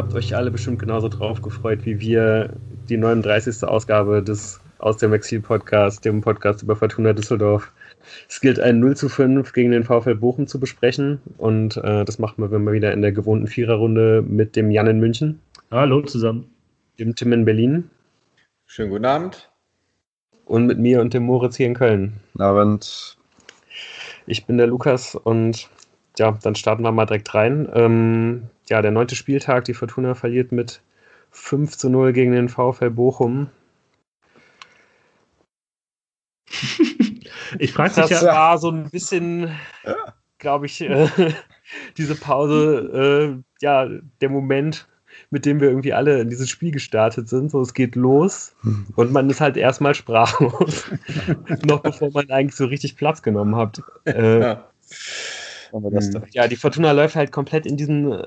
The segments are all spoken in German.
habt euch alle bestimmt genauso drauf gefreut wie wir, die 39. Ausgabe des Aus dem Exil Podcast, dem Podcast über Fortuna Düsseldorf. Es gilt ein 0 zu 5 gegen den VfL Bochum zu besprechen und äh, das machen wir mal wieder in der gewohnten Viererrunde mit dem Jan in München. Hallo zusammen. Dem Tim in Berlin. Schönen guten Abend. Und mit mir und dem Moritz hier in Köln. Guten Abend. Ich bin der Lukas und ja, dann starten wir mal direkt rein. Ähm, ja, der neunte Spieltag, die Fortuna verliert mit 5 zu 0 gegen den VfL Bochum. ich frage mich das ja. war so ein bisschen, glaube ich, äh, diese Pause, äh, ja, der Moment, mit dem wir irgendwie alle in dieses Spiel gestartet sind. So, es geht los und man ist halt erstmal sprachlos. Noch bevor man eigentlich so richtig Platz genommen hat. Äh, ja. ja, die Fortuna läuft halt komplett in diesen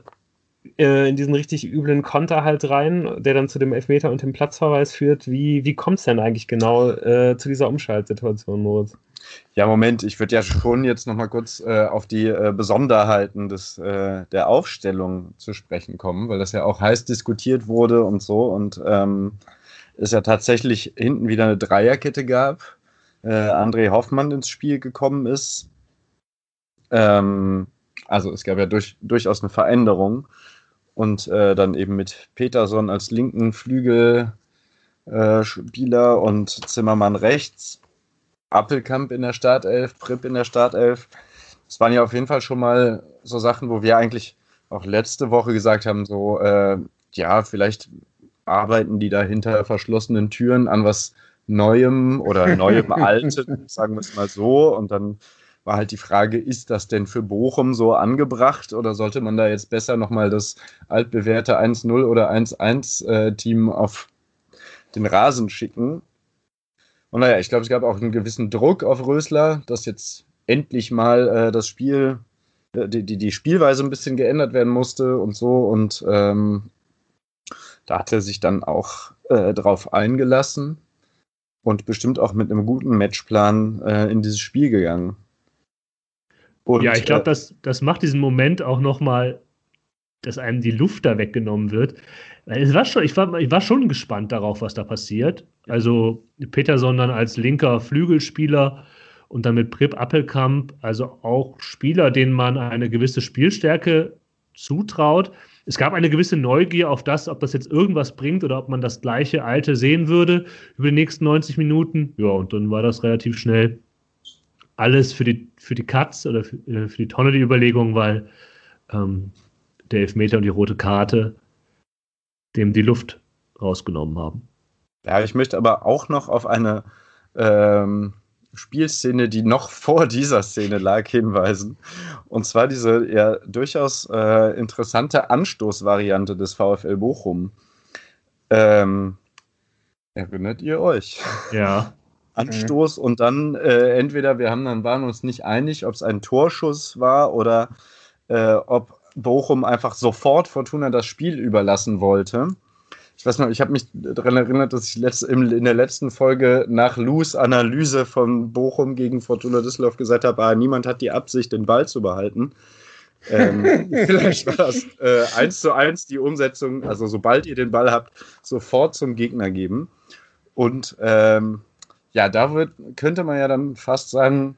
äh, in diesen richtig üblen Konter halt rein, der dann zu dem Elfmeter und dem Platzverweis führt. Wie, wie kommt es denn eigentlich genau äh, zu dieser Umschaltsituation, Moritz? Ja, Moment, ich würde ja schon jetzt nochmal kurz äh, auf die äh, Besonderheiten des, äh, der Aufstellung zu sprechen kommen, weil das ja auch heiß diskutiert wurde und so und ähm, es ja tatsächlich hinten wieder eine Dreierkette gab. Äh, André Hoffmann ins Spiel gekommen ist. Ähm, also es gab ja durch, durchaus eine Veränderung und äh, dann eben mit Peterson als linken Flügelspieler äh, und Zimmermann rechts, Appelkamp in der Startelf, Pripp in der Startelf. Das waren ja auf jeden Fall schon mal so Sachen, wo wir eigentlich auch letzte Woche gesagt haben, so, äh, ja, vielleicht arbeiten die da hinter verschlossenen Türen an was Neuem oder Neuem Alten, sagen wir es mal so. Und dann war halt die Frage, ist das denn für Bochum so angebracht oder sollte man da jetzt besser nochmal das altbewährte 1-0 oder 1-1-Team äh, auf den Rasen schicken? Und naja, ich glaube, es gab auch einen gewissen Druck auf Rösler, dass jetzt endlich mal äh, das Spiel, äh, die, die, die, Spielweise ein bisschen geändert werden musste und so. Und ähm, da hat er sich dann auch äh, drauf eingelassen und bestimmt auch mit einem guten Matchplan äh, in dieses Spiel gegangen. Und, ja, ich glaube, äh, das, das macht diesen Moment auch nochmal, dass einem die Luft da weggenommen wird. Es war schon, ich, war, ich war schon gespannt darauf, was da passiert. Also Peterson dann als linker Flügelspieler und dann mit Prip Appelkamp, also auch Spieler, denen man eine gewisse Spielstärke zutraut. Es gab eine gewisse Neugier auf das, ob das jetzt irgendwas bringt oder ob man das gleiche Alte sehen würde über die nächsten 90 Minuten. Ja, und dann war das relativ schnell alles für die, für die Katz oder für, äh, für die Tonne die Überlegung, weil ähm, der Elfmeter und die rote Karte dem die Luft rausgenommen haben. Ja, ich möchte aber auch noch auf eine ähm, Spielszene, die noch vor dieser Szene lag, hinweisen. Und zwar diese ja durchaus äh, interessante Anstoßvariante des VfL Bochum. Ähm, erinnert ihr euch? Ja. Anstoß mhm. und dann äh, entweder wir haben dann waren uns nicht einig, ob es ein Torschuss war oder äh, ob Bochum einfach sofort Fortuna das Spiel überlassen wollte. Ich weiß noch, ich habe mich daran erinnert, dass ich letzt, in der letzten Folge nach Lus Analyse von Bochum gegen Fortuna Düsseldorf gesagt habe, ah, niemand hat die Absicht, den Ball zu behalten. ähm, vielleicht war das äh, eins zu eins die Umsetzung, also sobald ihr den Ball habt, sofort zum Gegner geben. Und ähm, ja, da wird, könnte man ja dann fast sagen,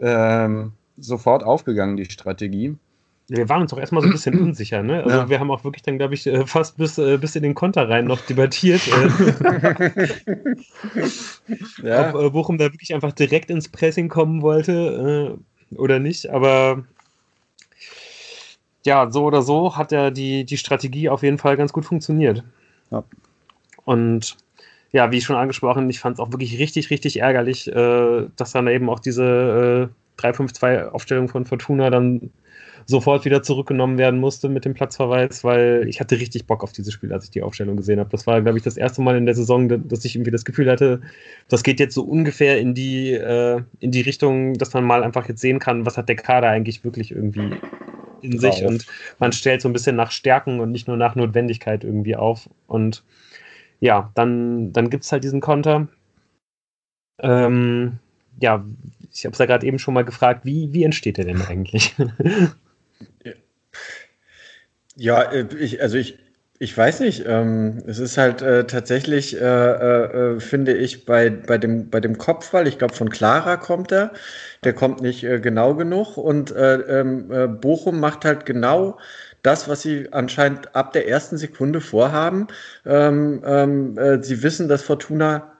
ähm, sofort aufgegangen, die Strategie. Wir waren uns auch erstmal so ein bisschen unsicher, ne? Also ja. wir haben auch wirklich dann, glaube ich, äh, fast bis, äh, bis in den Konter rein noch debattiert. Äh. ja. Ob Bochum da wirklich einfach direkt ins Pressing kommen wollte oder nicht. Aber ja, so oder so hat ja die, die Strategie auf jeden Fall ganz gut funktioniert. Ja. Und ja, wie schon angesprochen, ich fand es auch wirklich richtig, richtig ärgerlich, äh, dass dann eben auch diese äh, 3-5-2-Aufstellung von Fortuna dann sofort wieder zurückgenommen werden musste mit dem Platzverweis, weil ich hatte richtig Bock auf dieses Spiel, als ich die Aufstellung gesehen habe. Das war, glaube ich, das erste Mal in der Saison, dass ich irgendwie das Gefühl hatte, das geht jetzt so ungefähr in die, äh, in die Richtung, dass man mal einfach jetzt sehen kann, was hat der Kader eigentlich wirklich irgendwie in sich. Und man stellt so ein bisschen nach Stärken und nicht nur nach Notwendigkeit irgendwie auf. Und ja, dann, dann gibt es halt diesen Konter. Ähm, ja, ich habe es ja gerade eben schon mal gefragt, wie, wie entsteht der denn eigentlich? ja, äh, ich, also ich ich weiß nicht. Ähm, es ist halt äh, tatsächlich, äh, äh, äh finde ich, bei, bei, dem, bei dem Kopfball, ich glaube, von Clara kommt er. Der kommt nicht äh, genau genug. Und äh, ähm, Bochum macht halt genau das, was sie anscheinend ab der ersten Sekunde vorhaben. Ähm, ähm sie wissen, dass Fortuna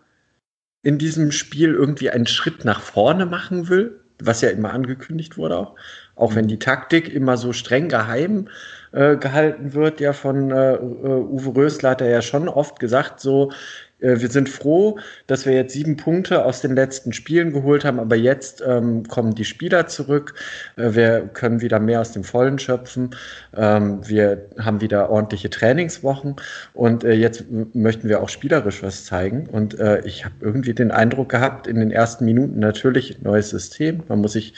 in diesem Spiel irgendwie einen Schritt nach vorne machen will, was ja immer angekündigt wurde auch. Auch wenn die Taktik immer so streng geheim äh, gehalten wird, ja von äh, äh, Uwe Rösler hat er ja schon oft gesagt, so, äh, wir sind froh, dass wir jetzt sieben Punkte aus den letzten Spielen geholt haben, aber jetzt ähm, kommen die Spieler zurück. Äh, wir können wieder mehr aus dem Vollen schöpfen. Ähm, wir haben wieder ordentliche Trainingswochen und äh, jetzt möchten wir auch spielerisch was zeigen. Und äh, ich habe irgendwie den Eindruck gehabt, in den ersten Minuten natürlich neues System. Man muss sich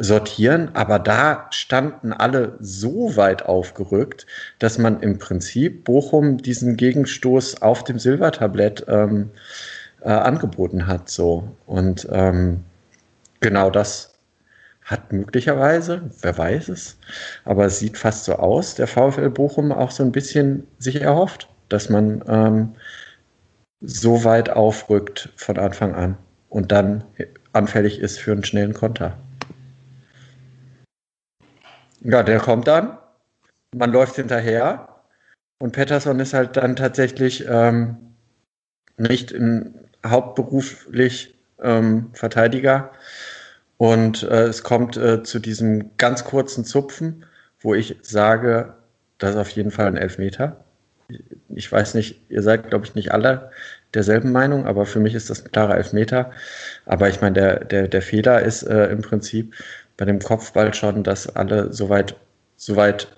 sortieren, aber da standen alle so weit aufgerückt, dass man im Prinzip Bochum diesen Gegenstoß auf dem Silbertablett ähm, äh, angeboten hat. So. Und ähm, genau das hat möglicherweise, wer weiß es, aber es sieht fast so aus, der VfL Bochum auch so ein bisschen sich erhofft, dass man ähm, so weit aufrückt von Anfang an und dann anfällig ist für einen schnellen Konter. Ja, der kommt dann. Man läuft hinterher. Und Pettersson ist halt dann tatsächlich ähm, nicht in, hauptberuflich ähm, Verteidiger. Und äh, es kommt äh, zu diesem ganz kurzen Zupfen, wo ich sage, das ist auf jeden Fall ein Elfmeter. Ich weiß nicht, ihr seid, glaube ich, nicht alle derselben Meinung, aber für mich ist das ein klarer Elfmeter. Aber ich meine, der, der, der Fehler ist äh, im Prinzip, bei dem Kopfball schon, dass alle soweit, soweit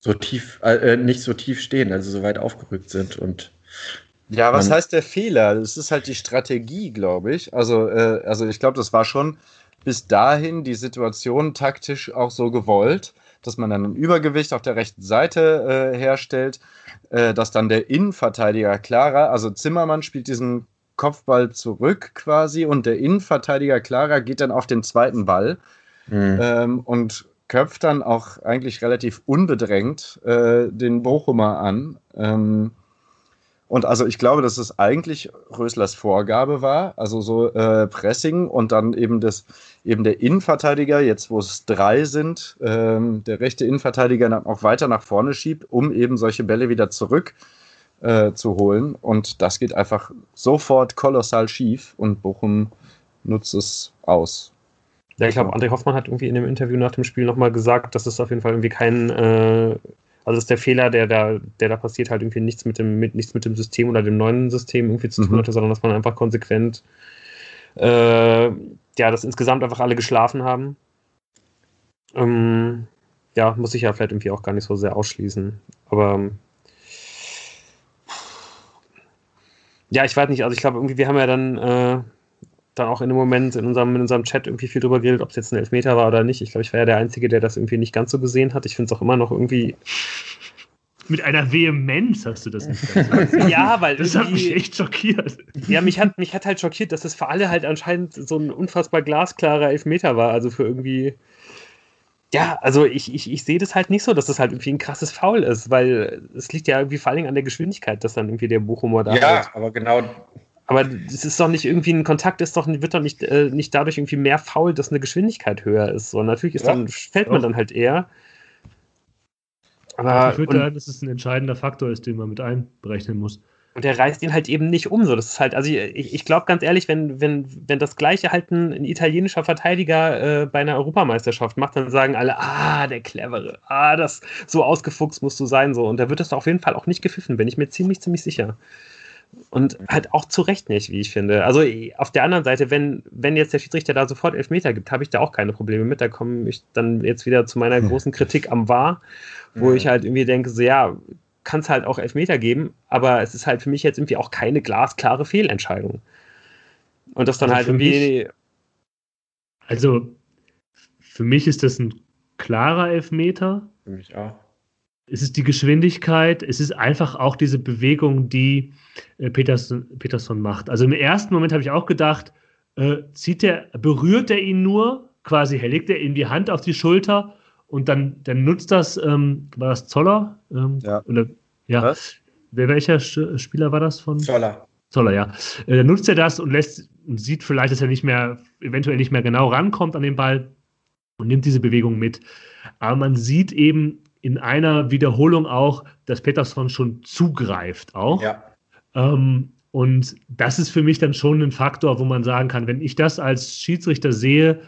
so tief, äh, nicht so tief stehen, also so weit aufgerückt sind und ja, was heißt der Fehler? Das ist halt die Strategie, glaube ich. Also, äh, also ich glaube, das war schon bis dahin die Situation taktisch auch so gewollt, dass man dann ein Übergewicht auf der rechten Seite äh, herstellt, äh, dass dann der Innenverteidiger klarer, also Zimmermann spielt diesen Kopfball zurück quasi und der Innenverteidiger Clara geht dann auf den zweiten Ball mhm. ähm, und köpft dann auch eigentlich relativ unbedrängt äh, den Bochumer an. Ähm, und also ich glaube, dass es eigentlich Röslers Vorgabe war, also so äh, Pressing und dann eben das eben der Innenverteidiger, jetzt wo es drei sind, ähm, der rechte Innenverteidiger dann auch weiter nach vorne schiebt, um eben solche Bälle wieder zurück äh, äh, zu holen. Und das geht einfach sofort kolossal schief und Bochum nutzt es aus. Ja, ich glaube, André Hoffmann hat irgendwie in dem Interview nach dem Spiel nochmal gesagt, dass es auf jeden Fall irgendwie kein, äh, also ist der Fehler, der da, der da passiert, halt irgendwie nichts mit dem, mit, nichts mit dem System oder dem neuen System irgendwie zu tun mhm. hatte, sondern dass man einfach konsequent, äh, ja, dass insgesamt einfach alle geschlafen haben. Ähm, ja, muss ich ja vielleicht irgendwie auch gar nicht so sehr ausschließen. Aber ja, ich weiß nicht, also ich glaube, irgendwie, wir haben ja dann, äh, dann auch in dem Moment in unserem, in unserem Chat irgendwie viel drüber geredet, ob es jetzt ein Elfmeter war oder nicht. Ich glaube, ich war ja der Einzige, der das irgendwie nicht ganz so gesehen hat. Ich finde es auch immer noch irgendwie. Mit einer Vehemenz hast du das nicht gesagt. ja, weil. Das hat mich echt schockiert. Ja, mich hat, mich hat halt schockiert, dass es für alle halt anscheinend so ein unfassbar glasklarer Elfmeter war. Also für irgendwie ja, also ich, ich, ich sehe das halt nicht so, dass das halt irgendwie ein krasses Foul ist, weil es liegt ja irgendwie vor allem an der Geschwindigkeit, dass dann irgendwie der Buchhumor da ist. Ja, halt. aber genau. Aber es ist doch nicht irgendwie ein Kontakt, ist doch, wird doch nicht, äh, nicht dadurch irgendwie mehr faul, dass eine Geschwindigkeit höher ist. So, natürlich ist ja, dann, fällt man dann halt eher. Aber ich würde sagen, dass es ein entscheidender Faktor ist, den man mit einberechnen muss. Und der reißt ihn halt eben nicht um. So. Das ist halt, also ich, ich glaube ganz ehrlich, wenn, wenn, wenn das gleiche halt ein, ein italienischer Verteidiger äh, bei einer Europameisterschaft macht, dann sagen alle, ah, der Clevere, ah, das so ausgefuchst musst du sein. so. Und da wird das auf jeden Fall auch nicht gepfiffen, bin ich mir ziemlich, ziemlich sicher. Und halt auch zu Recht nicht, wie ich finde. Also auf der anderen Seite, wenn, wenn jetzt der Schiedsrichter da sofort Elfmeter gibt, habe ich da auch keine Probleme mit. Da komme ich dann jetzt wieder zu meiner großen Kritik am War, wo ich halt irgendwie denke, so ja, kann es halt auch Elfmeter geben, aber es ist halt für mich jetzt irgendwie auch keine glasklare Fehlentscheidung. Und das dann also halt irgendwie. Mich, also für mich ist das ein klarer Elfmeter. Für mich auch. Es ist die Geschwindigkeit, es ist einfach auch diese Bewegung, die äh, Peterson, Peterson macht. Also im ersten Moment habe ich auch gedacht, äh, zieht der, berührt er ihn nur, quasi legt er ihm die Hand auf die Schulter und dann, dann nutzt das, ähm, war das Zoller? Ähm, ja. Oder, ja. Was? Wer, welcher Spieler war das von? Zoller. Zoller, ja. Äh, dann nutzt er das und lässt und sieht vielleicht, dass er nicht mehr, eventuell nicht mehr genau rankommt an den Ball und nimmt diese Bewegung mit. Aber man sieht eben in einer Wiederholung auch, dass Peterson schon zugreift auch. Ja. Ähm, und das ist für mich dann schon ein Faktor, wo man sagen kann, wenn ich das als Schiedsrichter sehe, äh,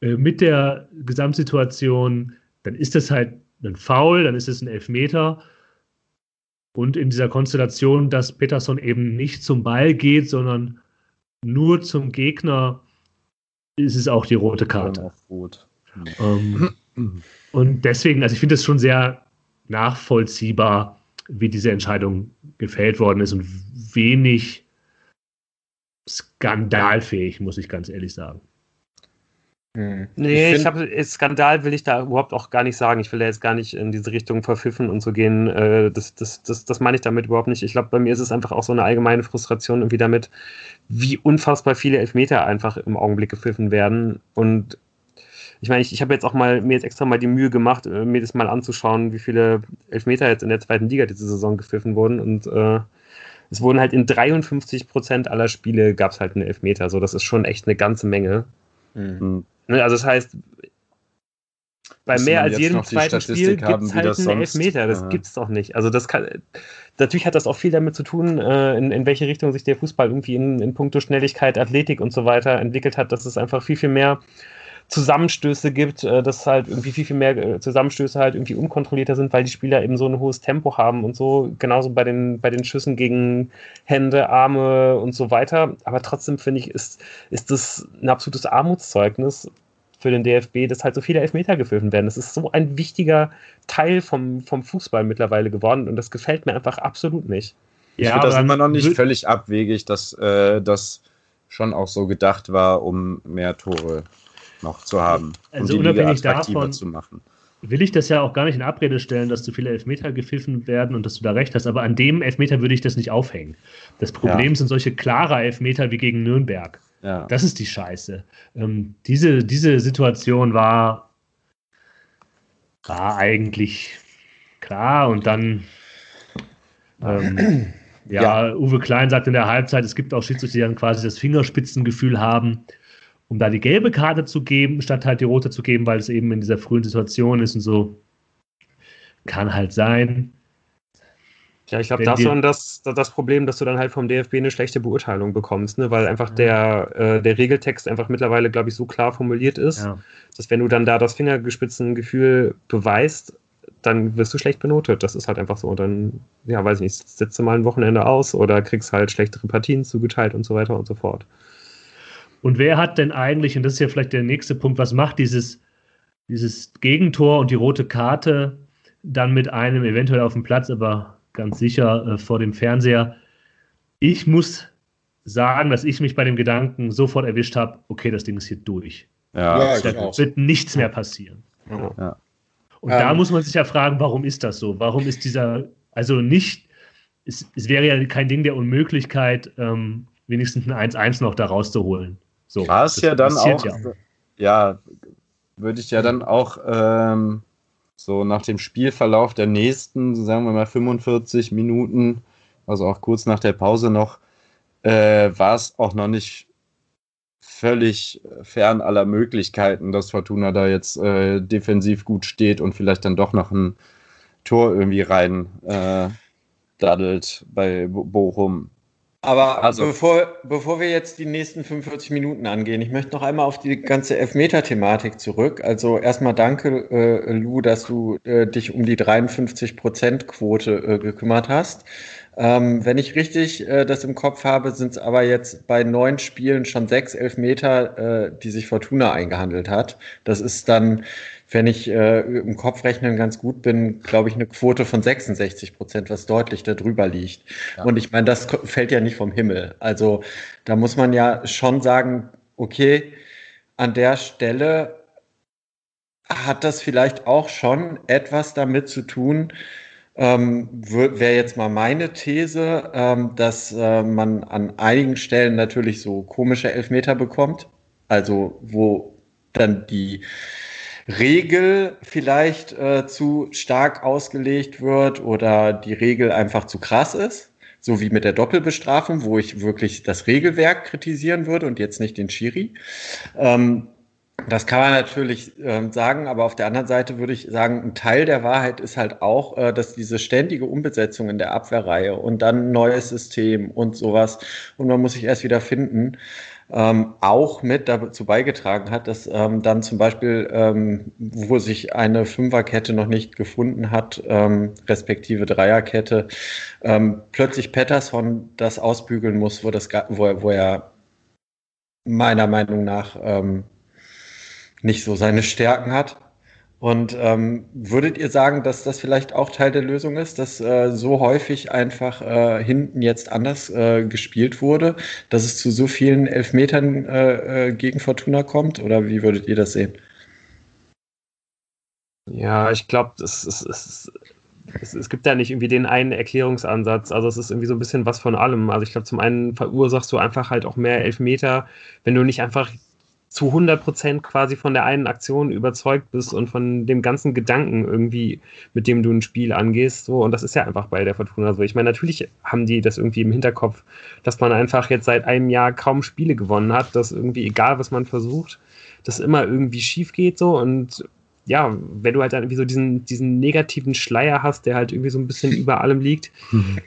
mit der Gesamtsituation, dann ist das halt ein Foul, dann ist es ein Elfmeter. Und in dieser Konstellation, dass Peterson eben nicht zum Ball geht, sondern nur zum Gegner, ist es auch die rote Karte. Rot. Ähm, und deswegen, also ich finde es schon sehr nachvollziehbar, wie diese Entscheidung gefällt worden ist und wenig skandalfähig, muss ich ganz ehrlich sagen. Hm. Nee, ich, ich habe Skandal will ich da überhaupt auch gar nicht sagen. Ich will da jetzt gar nicht in diese Richtung verpfiffen und so gehen. Äh, das, das, das, das meine ich damit überhaupt nicht. Ich glaube, bei mir ist es einfach auch so eine allgemeine Frustration irgendwie damit, wie unfassbar viele Elfmeter einfach im Augenblick gepfiffen werden. Und ich meine, ich, ich habe jetzt auch mal mir jetzt extra mal die Mühe gemacht, äh, mir das mal anzuschauen, wie viele Elfmeter jetzt in der zweiten Liga diese Saison gepfiffen wurden. Und äh, es wurden halt in 53 Prozent aller Spiele gab es halt einen Elfmeter. So, das ist schon echt eine ganze Menge. Mhm. Ne, also das heißt, bei mehr als jedem zweiten Spiel gibt es halt einen Elfmeter. Das ja. gibt es doch nicht. Also das kann, natürlich hat das auch viel damit zu tun, äh, in, in welche Richtung sich der Fußball irgendwie in, in puncto Schnelligkeit, Athletik und so weiter entwickelt hat, dass es einfach viel, viel mehr Zusammenstöße gibt, äh, dass halt irgendwie viel, viel mehr äh, Zusammenstöße halt irgendwie unkontrollierter sind, weil die Spieler eben so ein hohes Tempo haben und so, genauso bei den, bei den Schüssen gegen Hände, Arme und so weiter. Aber trotzdem finde ich, ist, ist das ein absolutes Armutszeugnis für den DFB, dass halt so viele Elfmeter gepfiffen werden. Das ist so ein wichtiger Teil vom, vom Fußball mittlerweile geworden und das gefällt mir einfach absolut nicht. Ich ja, finde das immer noch nicht völlig abwegig, dass äh, das schon auch so gedacht war, um mehr Tore noch zu haben. Also um unabhängig davon zu machen. Will ich das ja auch gar nicht in Abrede stellen, dass zu viele Elfmeter gepfiffen werden und dass du da recht hast, aber an dem Elfmeter würde ich das nicht aufhängen. Das Problem ja. sind solche klare Elfmeter wie gegen Nürnberg. Ja. Das ist die Scheiße. Ähm, diese, diese Situation war, war eigentlich klar und dann ähm, ja, ja, Uwe Klein sagt in der Halbzeit, es gibt auch Schiedsrichter, die dann quasi das Fingerspitzengefühl haben um da die gelbe Karte zu geben, statt halt die rote zu geben, weil es eben in dieser frühen Situation ist und so. Kann halt sein. Ja, ich glaube, das ist das, das Problem, dass du dann halt vom DFB eine schlechte Beurteilung bekommst, ne? weil einfach der, äh, der Regeltext einfach mittlerweile, glaube ich, so klar formuliert ist, ja. dass wenn du dann da das Fingergespitzengefühl beweist, dann wirst du schlecht benotet. Das ist halt einfach so. Und dann, ja, weiß ich nicht, setzt du mal ein Wochenende aus oder kriegst halt schlechtere Partien zugeteilt und so weiter und so fort. Und wer hat denn eigentlich, und das ist ja vielleicht der nächste Punkt, was macht dieses, dieses Gegentor und die rote Karte dann mit einem eventuell auf dem Platz, aber ganz sicher äh, vor dem Fernseher? Ich muss sagen, dass ich mich bei dem Gedanken sofort erwischt habe, okay, das Ding ist hier durch. Ja, da wird nichts mehr passieren. Ja. Und ähm, da muss man sich ja fragen, warum ist das so? Warum ist dieser, also nicht, es, es wäre ja kein Ding der Unmöglichkeit, ähm, wenigstens ein 1-1 noch da rauszuholen. So, war es ja dann auch, ja, ja würde ich ja dann auch ähm, so nach dem Spielverlauf der nächsten, sagen wir mal 45 Minuten, also auch kurz nach der Pause noch, äh, war es auch noch nicht völlig fern aller Möglichkeiten, dass Fortuna da jetzt äh, defensiv gut steht und vielleicht dann doch noch ein Tor irgendwie rein äh, daddelt bei Bochum. Aber also, bevor, bevor wir jetzt die nächsten 45 Minuten angehen, ich möchte noch einmal auf die ganze Elfmeter-Thematik zurück. Also erstmal danke, äh, Lou, dass du äh, dich um die 53-Prozent-Quote äh, gekümmert hast. Ähm, wenn ich richtig äh, das im Kopf habe, sind es aber jetzt bei neun Spielen schon sechs Elfmeter, äh, die sich Fortuna eingehandelt hat. Das ist dann wenn ich äh, im Kopfrechnen ganz gut bin, glaube ich, eine Quote von 66 Prozent, was deutlich darüber liegt. Ja. Und ich meine, das fällt ja nicht vom Himmel. Also da muss man ja schon sagen, okay, an der Stelle hat das vielleicht auch schon etwas damit zu tun, ähm, wäre jetzt mal meine These, ähm, dass äh, man an einigen Stellen natürlich so komische Elfmeter bekommt. Also wo dann die Regel vielleicht äh, zu stark ausgelegt wird oder die Regel einfach zu krass ist. So wie mit der Doppelbestrafung, wo ich wirklich das Regelwerk kritisieren würde und jetzt nicht den Schiri. Ähm, das kann man natürlich äh, sagen, aber auf der anderen Seite würde ich sagen, ein Teil der Wahrheit ist halt auch, äh, dass diese ständige Umbesetzung in der Abwehrreihe und dann ein neues System und sowas und man muss sich erst wieder finden, ähm, auch mit dazu beigetragen hat, dass ähm, dann zum Beispiel, ähm, wo sich eine Fünferkette noch nicht gefunden hat, ähm, respektive Dreierkette, ähm, plötzlich Pettersson das ausbügeln muss, wo, das, wo, wo er meiner Meinung nach ähm, nicht so seine Stärken hat. Und ähm, würdet ihr sagen, dass das vielleicht auch Teil der Lösung ist, dass äh, so häufig einfach äh, hinten jetzt anders äh, gespielt wurde, dass es zu so vielen Elfmetern äh, äh, gegen Fortuna kommt? Oder wie würdet ihr das sehen? Ja, ich glaube, es, es, es, es, gibt da nicht irgendwie den einen Erklärungsansatz. Also es ist irgendwie so ein bisschen was von allem. Also ich glaube, zum einen verursachst du einfach halt auch mehr Elfmeter, wenn du nicht einfach zu 100 Prozent quasi von der einen Aktion überzeugt bist und von dem ganzen Gedanken irgendwie, mit dem du ein Spiel angehst. So, und das ist ja einfach bei der Fortuna so. Ich meine, natürlich haben die das irgendwie im Hinterkopf, dass man einfach jetzt seit einem Jahr kaum Spiele gewonnen hat, dass irgendwie, egal was man versucht, das immer irgendwie schief geht so und ja, wenn du halt dann irgendwie so diesen, diesen negativen Schleier hast, der halt irgendwie so ein bisschen über allem liegt,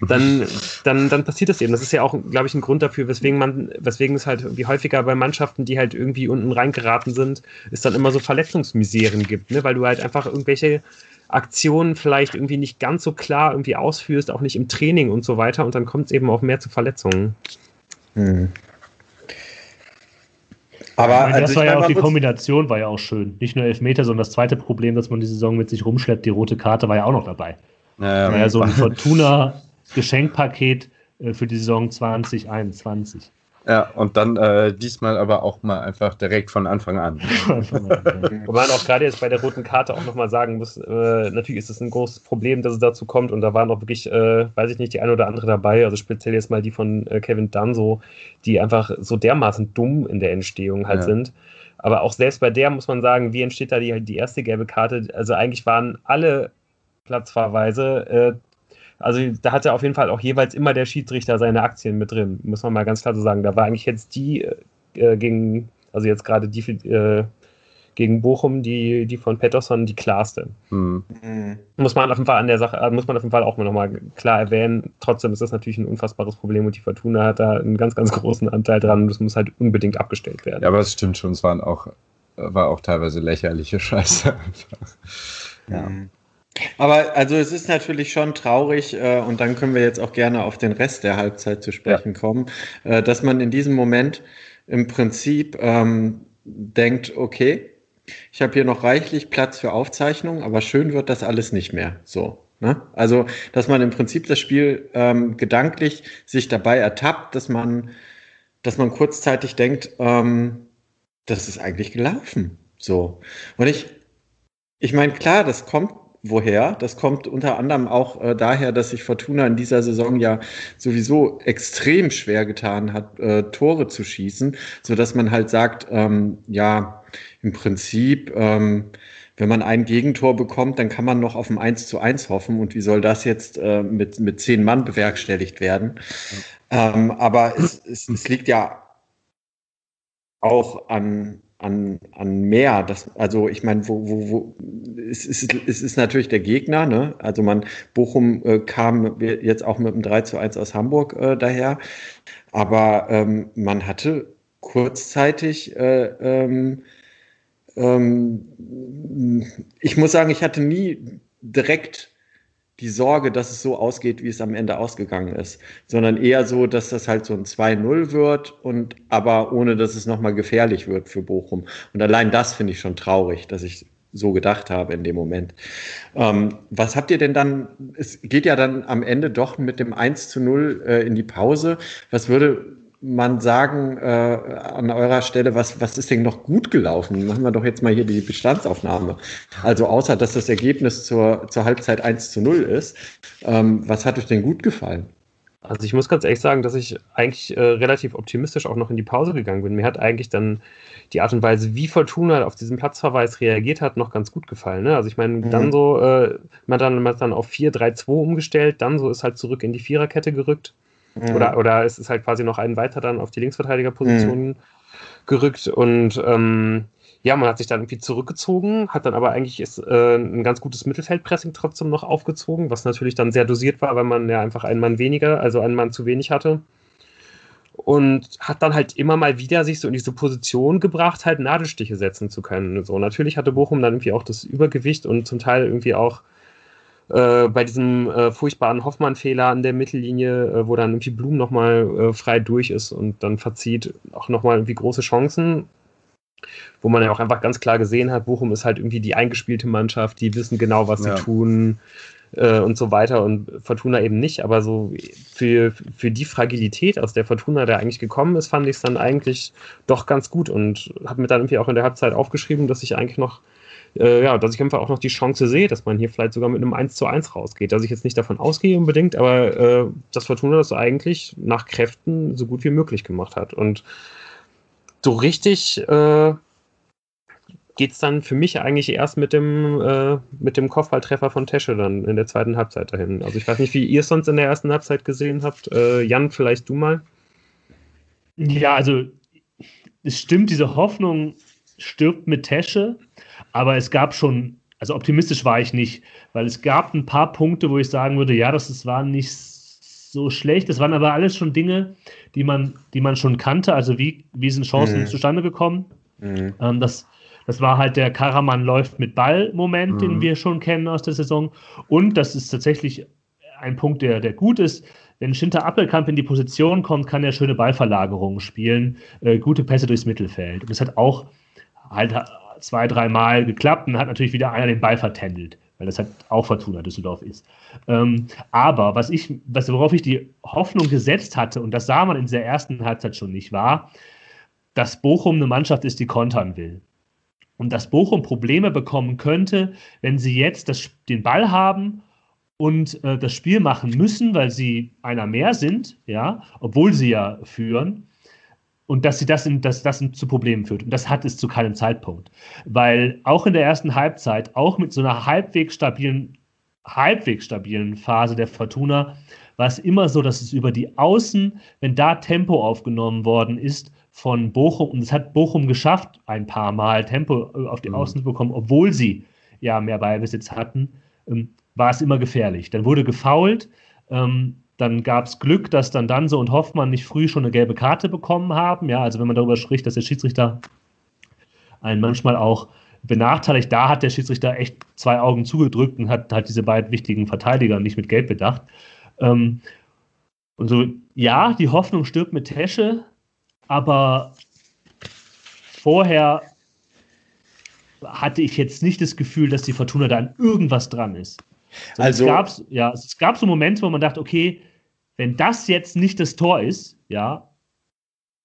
dann, dann, dann passiert das eben. Das ist ja auch, glaube ich, ein Grund dafür, weswegen man, weswegen es halt irgendwie häufiger bei Mannschaften, die halt irgendwie unten reingeraten sind, es dann immer so Verletzungsmiseren gibt, ne? weil du halt einfach irgendwelche Aktionen vielleicht irgendwie nicht ganz so klar irgendwie ausführst, auch nicht im Training und so weiter, und dann kommt es eben auch mehr zu Verletzungen. Hm. Aber das also war ja auch die Kombination, war ja auch schön. Nicht nur Elfmeter, sondern das zweite Problem, dass man die Saison mit sich rumschleppt, die rote Karte, war ja auch noch dabei. Ja, ja, so ein Fortuna-Geschenkpaket äh, für die Saison 2021. Ja, und dann äh, diesmal aber auch mal einfach direkt von Anfang an. Wobei man auch gerade jetzt bei der roten Karte auch nochmal sagen muss, äh, natürlich ist es ein großes Problem, dass es dazu kommt und da waren auch wirklich, äh, weiß ich nicht, die eine oder andere dabei, also speziell jetzt mal die von äh, Kevin Dunn die einfach so dermaßen dumm in der Entstehung halt ja. sind. Aber auch selbst bei der muss man sagen, wie entsteht da die, die erste gelbe Karte? Also eigentlich waren alle Platzfahrweise äh, also da hatte auf jeden Fall auch jeweils immer der Schiedsrichter seine Aktien mit drin, muss man mal ganz klar so sagen. Da war eigentlich jetzt die äh, gegen, also jetzt gerade die äh, gegen Bochum, die, die von Pettersson die klarste. Mhm. Muss man auf jeden Fall an der Sache, äh, muss man auf jeden Fall auch mal nochmal klar erwähnen. Trotzdem ist das natürlich ein unfassbares Problem und die Fortuna hat da einen ganz, ganz großen Anteil dran und das muss halt unbedingt abgestellt werden. Ja, aber es stimmt schon, es waren auch, war auch teilweise lächerliche Scheiße. ja. Mhm. Aber also es ist natürlich schon traurig, äh, und dann können wir jetzt auch gerne auf den Rest der Halbzeit zu sprechen ja. kommen, äh, dass man in diesem Moment im Prinzip ähm, denkt, okay, ich habe hier noch reichlich Platz für Aufzeichnungen, aber schön wird das alles nicht mehr. So. Ne? Also, dass man im Prinzip das Spiel ähm, gedanklich sich dabei ertappt, dass man, dass man kurzzeitig denkt, ähm, das ist eigentlich gelaufen. So. Und ich, ich meine, klar, das kommt woher. Das kommt unter anderem auch äh, daher, dass sich Fortuna in dieser Saison ja sowieso extrem schwer getan hat, äh, Tore zu schießen, so dass man halt sagt, ähm, ja, im Prinzip, ähm, wenn man ein Gegentor bekommt, dann kann man noch auf ein 1 zu 1 hoffen. Und wie soll das jetzt äh, mit, mit zehn Mann bewerkstelligt werden? Ähm, aber es, es, es liegt ja auch an, an, an mehr. Das, also ich meine, wo, wo, wo, es, ist, es ist natürlich der Gegner, ne? Also man, Bochum äh, kam jetzt auch mit einem 3 zu 1 aus Hamburg äh, daher. Aber ähm, man hatte kurzzeitig äh, ähm, ähm, ich muss sagen, ich hatte nie direkt die Sorge, dass es so ausgeht, wie es am Ende ausgegangen ist, sondern eher so, dass das halt so ein 2-0 wird und aber ohne, dass es nochmal gefährlich wird für Bochum. Und allein das finde ich schon traurig, dass ich so gedacht habe in dem Moment. Ähm, was habt ihr denn dann, es geht ja dann am Ende doch mit dem 1 zu 0 äh, in die Pause. Was würde man sagen äh, an eurer Stelle, was, was ist denn noch gut gelaufen? Machen wir doch jetzt mal hier die Bestandsaufnahme. Also außer, dass das Ergebnis zur, zur Halbzeit 1 zu 0 ist, ähm, was hat euch denn gut gefallen? Also ich muss ganz ehrlich sagen, dass ich eigentlich äh, relativ optimistisch auch noch in die Pause gegangen bin. Mir hat eigentlich dann die Art und Weise, wie Fortuna auf diesen Platzverweis reagiert hat, noch ganz gut gefallen. Ne? Also ich meine, mhm. dann so, äh, man dann, man dann auf 4-3-2 umgestellt, dann so ist halt zurück in die Viererkette gerückt. Mhm. Oder, oder es ist halt quasi noch einen weiter dann auf die Linksverteidigerposition mhm. gerückt und ähm, ja, man hat sich dann irgendwie zurückgezogen, hat dann aber eigentlich ist, äh, ein ganz gutes Mittelfeldpressing trotzdem noch aufgezogen, was natürlich dann sehr dosiert war, weil man ja einfach einen Mann weniger, also einen Mann zu wenig hatte. Und hat dann halt immer mal wieder sich so in diese Position gebracht, halt Nadelstiche setzen zu können. So, natürlich hatte Bochum dann irgendwie auch das Übergewicht und zum Teil irgendwie auch äh, bei diesem äh, furchtbaren Hoffmann-Fehler an der Mittellinie, äh, wo dann irgendwie Blum nochmal äh, frei durch ist und dann verzieht auch nochmal irgendwie große Chancen wo man ja auch einfach ganz klar gesehen hat, Bochum ist halt irgendwie die eingespielte Mannschaft, die wissen genau, was sie ja. tun äh, und so weiter und Fortuna eben nicht. Aber so für, für die Fragilität, aus der Fortuna da eigentlich gekommen ist, fand ich es dann eigentlich doch ganz gut und habe mir dann irgendwie auch in der Halbzeit aufgeschrieben, dass ich eigentlich noch äh, ja, dass ich einfach auch noch die Chance sehe, dass man hier vielleicht sogar mit einem 1 zu 1 rausgeht. Dass ich jetzt nicht davon ausgehe unbedingt, aber äh, dass Fortuna das eigentlich nach Kräften so gut wie möglich gemacht hat. Und so richtig äh, geht es dann für mich eigentlich erst mit dem, äh, mit dem Kopfballtreffer von Tesche dann in der zweiten Halbzeit dahin. Also ich weiß nicht, wie ihr es sonst in der ersten Halbzeit gesehen habt. Äh, Jan, vielleicht du mal? Ja, also es stimmt, diese Hoffnung stirbt mit Tesche, aber es gab schon, also optimistisch war ich nicht, weil es gab ein paar Punkte, wo ich sagen würde, ja, das, das war nicht so schlecht. Das waren aber alles schon Dinge, die man, die man schon kannte. Also wie, wie sind Chancen mhm. zustande gekommen? Mhm. Ähm, das, das war halt der Karaman läuft mit Ball-Moment, mhm. den wir schon kennen aus der Saison. Und das ist tatsächlich ein Punkt, der, der gut ist. Wenn Schinter Appelkamp in die Position kommt, kann er schöne Ballverlagerungen spielen, äh, gute Pässe durchs Mittelfeld. Und das hat auch halt zwei, dreimal geklappt und hat natürlich wieder einer den Ball vertändelt weil das halt auch Fortuna Düsseldorf ist. Ähm, aber was ich, was, worauf ich die Hoffnung gesetzt hatte, und das sah man in der ersten Halbzeit schon nicht, war, dass Bochum eine Mannschaft ist, die kontern will. Und dass Bochum Probleme bekommen könnte, wenn sie jetzt das, den Ball haben und äh, das Spiel machen müssen, weil sie einer mehr sind, ja, obwohl sie ja führen und dass sie das, in, dass das zu Problemen führt. Und das hat es zu keinem Zeitpunkt. Weil auch in der ersten Halbzeit, auch mit so einer halbwegs stabilen, halbwegs stabilen Phase der Fortuna, war es immer so, dass es über die Außen, wenn da Tempo aufgenommen worden ist von Bochum, und es hat Bochum geschafft, ein paar Mal Tempo äh, auf die mhm. Außen zu bekommen, obwohl sie ja mehr Ballbesitz hatten, ähm, war es immer gefährlich. Dann wurde gefoult. Ähm, dann gab es Glück, dass dann Danse und Hoffmann nicht früh schon eine gelbe Karte bekommen haben. Ja, also wenn man darüber spricht, dass der Schiedsrichter einen manchmal auch benachteiligt, da hat der Schiedsrichter echt zwei Augen zugedrückt und hat, hat diese beiden wichtigen Verteidiger nicht mit Gelb bedacht. Ähm, und so, ja, die Hoffnung stirbt mit Tesche, aber vorher hatte ich jetzt nicht das Gefühl, dass die Fortuna da an irgendwas dran ist. So, also, es gab, ja, es gab so Momente, wo man dachte, okay, wenn das jetzt nicht das Tor ist, ja,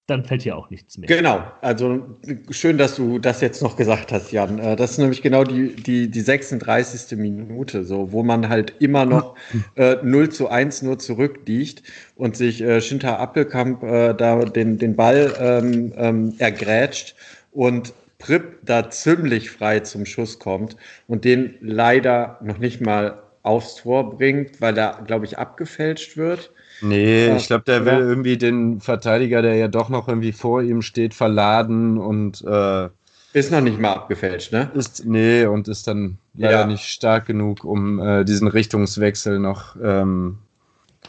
dann fällt hier auch nichts mehr. Genau, also schön, dass du das jetzt noch gesagt hast, Jan. Äh, das ist nämlich genau die, die, die 36. Minute, so, wo man halt immer noch äh, 0 zu 1 nur zurückliegt und sich äh, Schinter Appelkamp äh, da den, den Ball ähm, ähm, ergrätscht und Prip da ziemlich frei zum Schuss kommt und den leider noch nicht mal aufs Tor bringt, weil er, glaube ich, abgefälscht wird. Nee, ja, ich glaube, der will irgendwie den Verteidiger, der ja doch noch irgendwie vor ihm steht, verladen und äh, ist noch nicht mal abgefälscht, ne? Ist, nee, und ist dann leider ja. nicht stark genug, um äh, diesen Richtungswechsel noch ähm,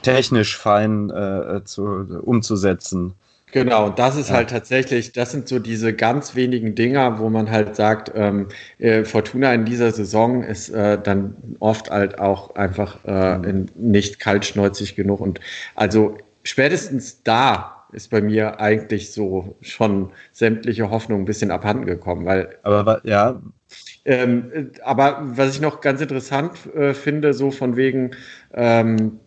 technisch fein äh, zu, umzusetzen. Genau, und das ist ja. halt tatsächlich, das sind so diese ganz wenigen Dinger, wo man halt sagt, ähm, äh, Fortuna in dieser Saison ist äh, dann oft halt auch einfach äh, mhm. nicht kaltschnäuzig genug. Und also spätestens da ist bei mir eigentlich so schon sämtliche Hoffnung ein bisschen abhanden gekommen, weil. Aber ja. Ähm, aber was ich noch ganz interessant äh, finde, so von wegen, ähm,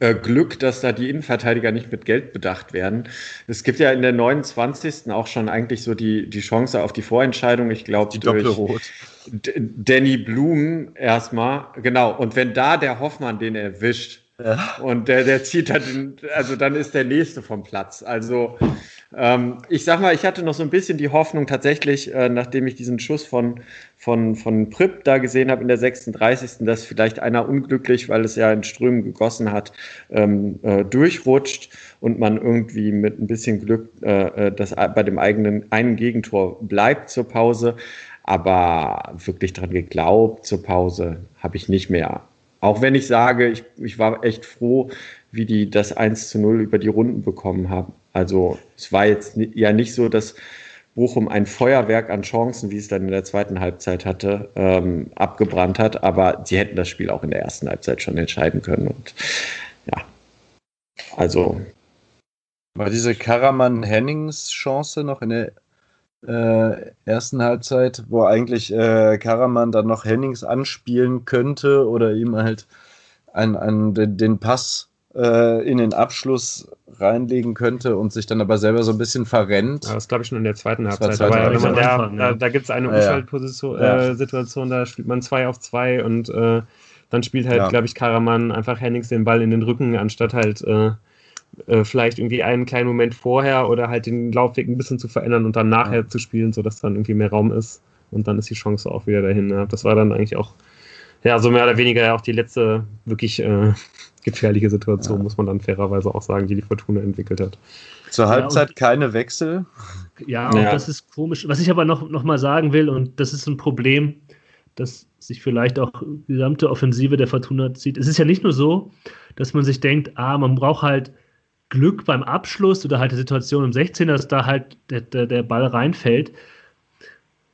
äh, Glück, dass da die Innenverteidiger nicht mit Geld bedacht werden. Es gibt ja in der 29. auch schon eigentlich so die, die Chance auf die Vorentscheidung. Ich glaube, die Doppelrot. Danny Blum erstmal, genau. Und wenn da der Hoffmann den erwischt, Und der, der zieht dann, also dann ist der nächste vom Platz. Also ähm, ich sag mal, ich hatte noch so ein bisschen die Hoffnung tatsächlich, äh, nachdem ich diesen Schuss von, von, von Prip da gesehen habe in der 36., dass vielleicht einer unglücklich, weil es ja in Strömen gegossen hat, ähm, äh, durchrutscht und man irgendwie mit ein bisschen Glück äh, äh das bei dem eigenen einen Gegentor bleibt zur Pause. Aber wirklich daran geglaubt zur Pause habe ich nicht mehr. Auch wenn ich sage, ich, ich war echt froh, wie die das 1 zu 0 über die Runden bekommen haben. Also es war jetzt ja nicht so, dass Bochum ein Feuerwerk an Chancen, wie es dann in der zweiten Halbzeit hatte, ähm, abgebrannt hat, aber sie hätten das Spiel auch in der ersten Halbzeit schon entscheiden können. Und ja, also. War diese Karaman-Hennings-Chance noch in der äh, ersten Halbzeit, wo eigentlich äh, Karaman dann noch Hennings anspielen könnte oder ihm halt an, an den, Pass äh, in den Abschluss reinlegen könnte und sich dann aber selber so ein bisschen verrennt. Ja, das glaube ich schon in der zweiten Halbzeit. Aber ja, der, Anfang, ja. da, da gibt es eine Umschaltsituation, äh, da spielt man zwei auf zwei und äh, dann spielt halt, glaube ich, Karaman einfach Hennings den Ball in den Rücken, anstatt halt äh, vielleicht irgendwie einen kleinen Moment vorher oder halt den Laufweg ein bisschen zu verändern und dann nachher ja. zu spielen, sodass dann irgendwie mehr Raum ist. Und dann ist die Chance auch wieder dahin. Ja. Das war dann eigentlich auch, ja, so mehr oder weniger auch die letzte wirklich äh, gefährliche Situation, ja. muss man dann fairerweise auch sagen, die die Fortuna entwickelt hat. Zur Halbzeit keine Wechsel. Ja, ja, das ist komisch. Was ich aber noch, noch mal sagen will, und das ist ein Problem, das sich vielleicht auch die gesamte Offensive der Fortuna zieht. Es ist ja nicht nur so, dass man sich denkt, ah, man braucht halt Glück beim Abschluss oder halt die Situation im 16er, dass da halt der, der, der Ball reinfällt.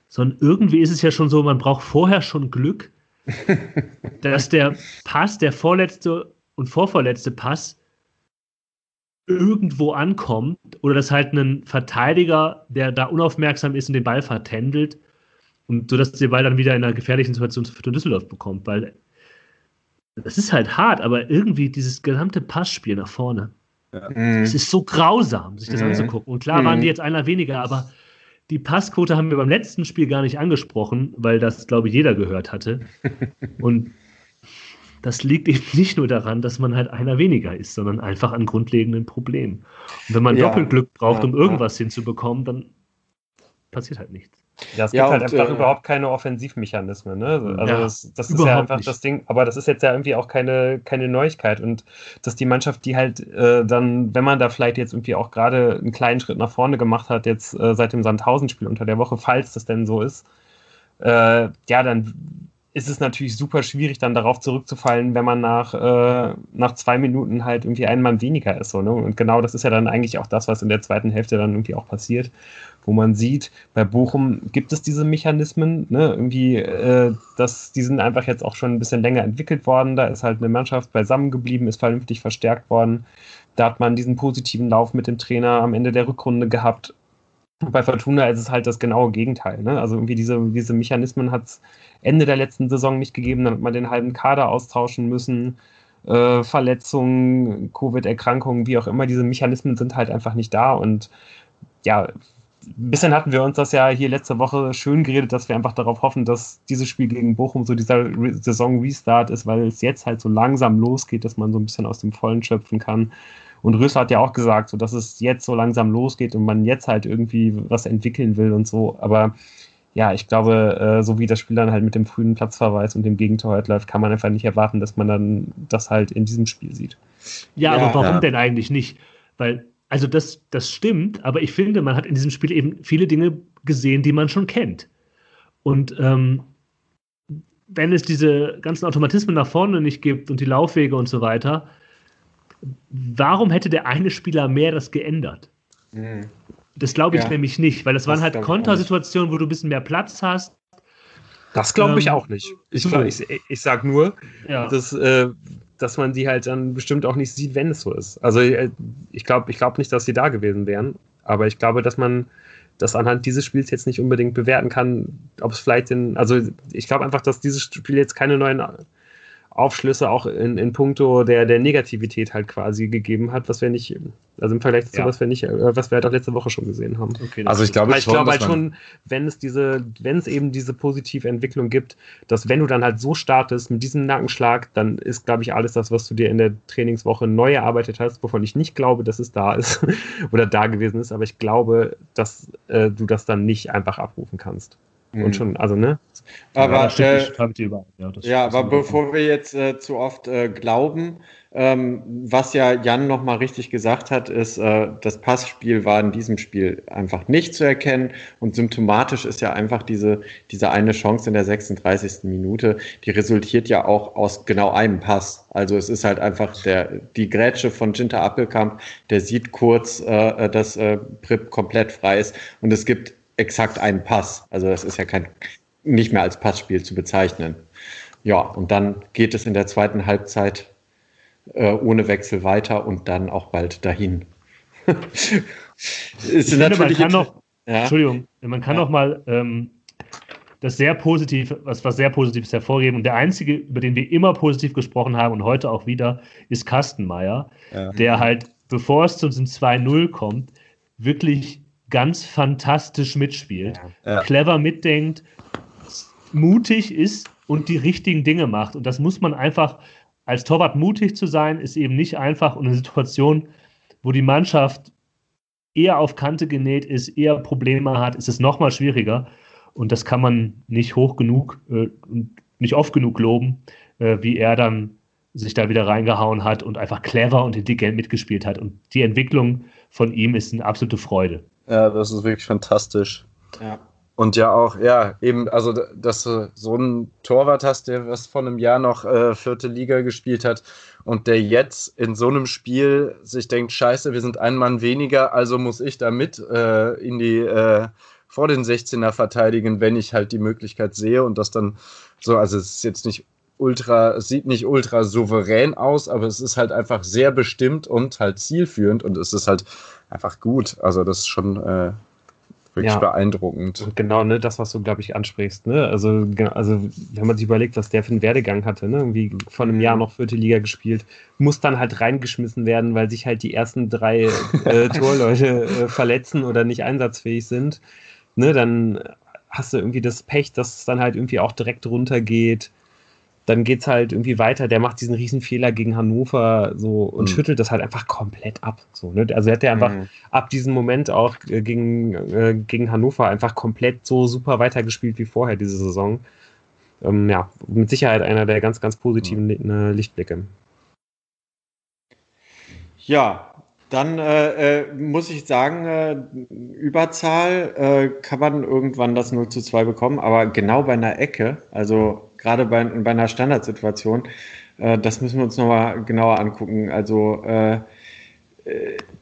Sondern irgendwie ist es ja schon so, man braucht vorher schon Glück, dass der Pass, der vorletzte und vorvorletzte Pass irgendwo ankommt oder dass halt ein Verteidiger, der da unaufmerksam ist und den Ball vertändelt und so dass der Ball dann wieder in einer gefährlichen Situation für Düsseldorf bekommt, weil das ist halt hart, aber irgendwie dieses gesamte Passspiel nach vorne, ja. Mhm. Es ist so grausam, sich das mhm. anzugucken. Und klar waren die mhm. jetzt einer weniger, aber die Passquote haben wir beim letzten Spiel gar nicht angesprochen, weil das, glaube ich, jeder gehört hatte. Und das liegt eben nicht nur daran, dass man halt einer weniger ist, sondern einfach an grundlegenden Problemen. Und wenn man ja, Doppelglück braucht, ja, um irgendwas ja. hinzubekommen, dann passiert halt nichts. Ja, es gibt ja, halt einfach äh, überhaupt keine Offensivmechanismen. Ne? Also ja, das, das ist ja einfach nicht. das Ding, aber das ist jetzt ja irgendwie auch keine, keine Neuigkeit. Und dass die Mannschaft, die halt äh, dann, wenn man da vielleicht jetzt irgendwie auch gerade einen kleinen Schritt nach vorne gemacht hat, jetzt äh, seit dem Sandhausen-Spiel unter der Woche, falls das denn so ist, äh, ja, dann ist es natürlich super schwierig, dann darauf zurückzufallen, wenn man nach, äh, nach zwei Minuten halt irgendwie ein Mann weniger ist. So, ne? Und genau das ist ja dann eigentlich auch das, was in der zweiten Hälfte dann irgendwie auch passiert wo man sieht, bei Bochum gibt es diese Mechanismen, ne? irgendwie, äh, dass die sind einfach jetzt auch schon ein bisschen länger entwickelt worden, da ist halt eine Mannschaft beisammen geblieben, ist vernünftig verstärkt worden, da hat man diesen positiven Lauf mit dem Trainer am Ende der Rückrunde gehabt. Bei Fortuna ist es halt das genaue Gegenteil. Ne? Also irgendwie diese, diese Mechanismen hat es Ende der letzten Saison nicht gegeben, dann hat man den halben Kader austauschen müssen. Äh, Verletzungen, Covid-Erkrankungen, wie auch immer, diese Mechanismen sind halt einfach nicht da und ja, ein bisschen hatten wir uns das ja hier letzte Woche schön geredet, dass wir einfach darauf hoffen, dass dieses Spiel gegen Bochum so dieser Saison-Restart ist, weil es jetzt halt so langsam losgeht, dass man so ein bisschen aus dem Vollen schöpfen kann. Und Rösler hat ja auch gesagt, so dass es jetzt so langsam losgeht und man jetzt halt irgendwie was entwickeln will und so. Aber ja, ich glaube, äh, so wie das Spiel dann halt mit dem frühen Platzverweis und dem Gegentor halt läuft, kann man einfach nicht erwarten, dass man dann das halt in diesem Spiel sieht. Ja, ja aber warum ja. denn eigentlich nicht? Weil also das, das stimmt, aber ich finde, man hat in diesem Spiel eben viele Dinge gesehen, die man schon kennt. Und ähm, wenn es diese ganzen Automatismen nach vorne nicht gibt und die Laufwege und so weiter, warum hätte der eine Spieler mehr das geändert? Mhm. Das glaube ich ja. nämlich nicht, weil das, das waren halt Kontersituationen, wo du ein bisschen mehr Platz hast. Das glaube ähm, ich auch nicht. Ich, ich, ich sage nur, ja. dass äh, dass man die halt dann bestimmt auch nicht sieht, wenn es so ist. Also äh, ich glaube ich glaub nicht, dass sie da gewesen wären, aber ich glaube, dass man das anhand dieses Spiels jetzt nicht unbedingt bewerten kann, ob es vielleicht in, also ich glaube einfach, dass dieses Spiel jetzt keine neuen Aufschlüsse auch in, in puncto der, der Negativität halt quasi gegeben hat, was wir nicht, also im Vergleich dazu, ja. was wir nicht, äh, was wir halt auch letzte Woche schon gesehen haben. Okay, also ich glaube, ich glaube halt schon, wenn es diese, wenn es eben diese positive Entwicklung gibt, dass wenn du dann halt so startest mit diesem Nackenschlag, dann ist, glaube ich, alles das, was du dir in der Trainingswoche neu erarbeitet hast, wovon ich nicht glaube, dass es da ist oder da gewesen ist, aber ich glaube, dass äh, du das dann nicht einfach abrufen kannst. Mhm. Und schon, also, ne? Aber, ja, äh, ja, ja aber bevor wir jetzt äh, zu oft äh, glauben, ähm, was ja Jan nochmal richtig gesagt hat, ist, äh, das Passspiel war in diesem Spiel einfach nicht zu erkennen und symptomatisch ist ja einfach diese, diese eine Chance in der 36. Minute, die resultiert ja auch aus genau einem Pass. Also es ist halt einfach der, die Grätsche von Ginter Appelkamp, der sieht kurz, äh, dass äh, Prip komplett frei ist und es gibt exakt einen Pass. Also das ist ja kein, nicht mehr als Passspiel zu bezeichnen. Ja, und dann geht es in der zweiten Halbzeit äh, ohne Wechsel weiter und dann auch bald dahin. ist finde, natürlich man kann noch, ja? Entschuldigung, man kann ja. noch mal ähm, das sehr positiv, was, was sehr Positives hervorheben. Und der einzige, über den wir immer positiv gesprochen haben und heute auch wieder, ist Kastenmeier, ja. der halt, bevor es zu diesem 2-0 kommt, wirklich ganz fantastisch mitspielt, ja. clever mitdenkt, mutig ist und die richtigen Dinge macht. Und das muss man einfach, als Torwart mutig zu sein, ist eben nicht einfach. Und eine Situation, wo die Mannschaft eher auf Kante genäht ist, eher Probleme hat, ist es nochmal schwieriger. Und das kann man nicht hoch genug äh, nicht oft genug loben, äh, wie er dann sich da wieder reingehauen hat und einfach clever und intelligent mitgespielt hat. Und die Entwicklung von ihm ist eine absolute Freude. Ja, das ist wirklich fantastisch. Ja. Und ja auch, ja, eben, also dass du so einen Torwart hast, der was vor einem Jahr noch äh, vierte Liga gespielt hat und der jetzt in so einem Spiel sich denkt, scheiße, wir sind ein Mann weniger, also muss ich da mit äh, in die äh, vor den 16er verteidigen, wenn ich halt die Möglichkeit sehe und das dann so, also es ist jetzt nicht ultra, es sieht nicht ultra souverän aus, aber es ist halt einfach sehr bestimmt und halt zielführend und es ist halt einfach gut. Also das ist schon äh, wirklich ja. beeindruckend. Und genau, ne, das, was du, glaube ich, ansprichst, ne? Also, also, wenn man sich überlegt, was der für einen Werdegang hatte, ne? Irgendwie vor einem Jahr noch vierte Liga gespielt, muss dann halt reingeschmissen werden, weil sich halt die ersten drei äh, Torleute äh, verletzen oder nicht einsatzfähig sind. Ne, dann hast du irgendwie das Pech, dass es dann halt irgendwie auch direkt runtergeht dann geht es halt irgendwie weiter. Der macht diesen riesen Fehler gegen Hannover so und mhm. schüttelt das halt einfach komplett ab. So, ne? Also er hat ja einfach mhm. ab diesem Moment auch äh, gegen, äh, gegen Hannover einfach komplett so super weitergespielt wie vorher diese Saison. Ähm, ja, mit Sicherheit einer der ganz, ganz positiven mhm. Lichtblicke. Ja, dann äh, äh, muss ich sagen, äh, Überzahl äh, kann man irgendwann das 0 zu 2 bekommen, aber genau bei einer Ecke, also gerade bei, bei einer Standardsituation, äh, das müssen wir uns nochmal genauer angucken. Also äh,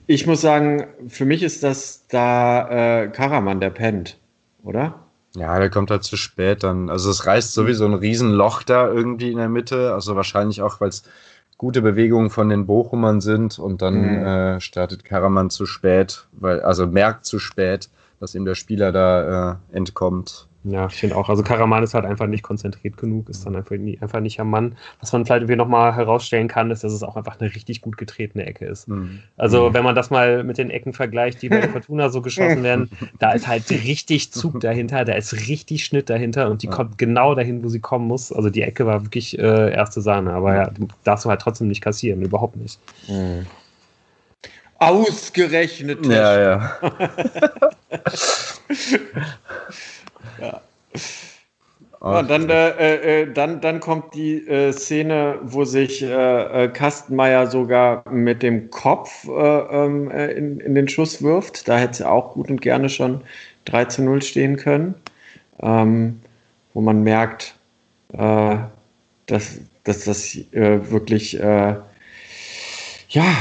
ich muss sagen, für mich ist das da Karaman, der pennt, oder? Ja, der kommt halt zu spät dann. Also es reißt sowieso ein Riesenloch da irgendwie in der Mitte. Also wahrscheinlich auch, weil es gute Bewegungen von den Bochumern sind und dann mhm. äh, startet Karaman zu spät, weil, also merkt zu spät, dass ihm der Spieler da äh, entkommt. Ja, ich finde auch. Also Karaman ist halt einfach nicht konzentriert genug, ist dann einfach, nie, einfach nicht am Mann. Was man vielleicht irgendwie nochmal herausstellen kann, ist, dass es auch einfach eine richtig gut getretene Ecke ist. Mhm. Also mhm. wenn man das mal mit den Ecken vergleicht, die bei der Fortuna so geschossen werden, da ist halt richtig Zug dahinter, da ist richtig Schnitt dahinter und die ja. kommt genau dahin, wo sie kommen muss. Also die Ecke war wirklich äh, erste Sahne, aber ja, darfst du halt trotzdem nicht kassieren, überhaupt nicht. Mhm. Ausgerechnet. Ja, ja. Ja. Ja, dann, äh, äh, dann, dann kommt die äh, Szene, wo sich äh, äh Kastenmeier sogar mit dem Kopf äh, ähm, in, in, den Schuss wirft. Da hätte es auch gut und gerne schon 3 zu 0 stehen können. Ähm, wo man merkt, dass, dass das wirklich ja,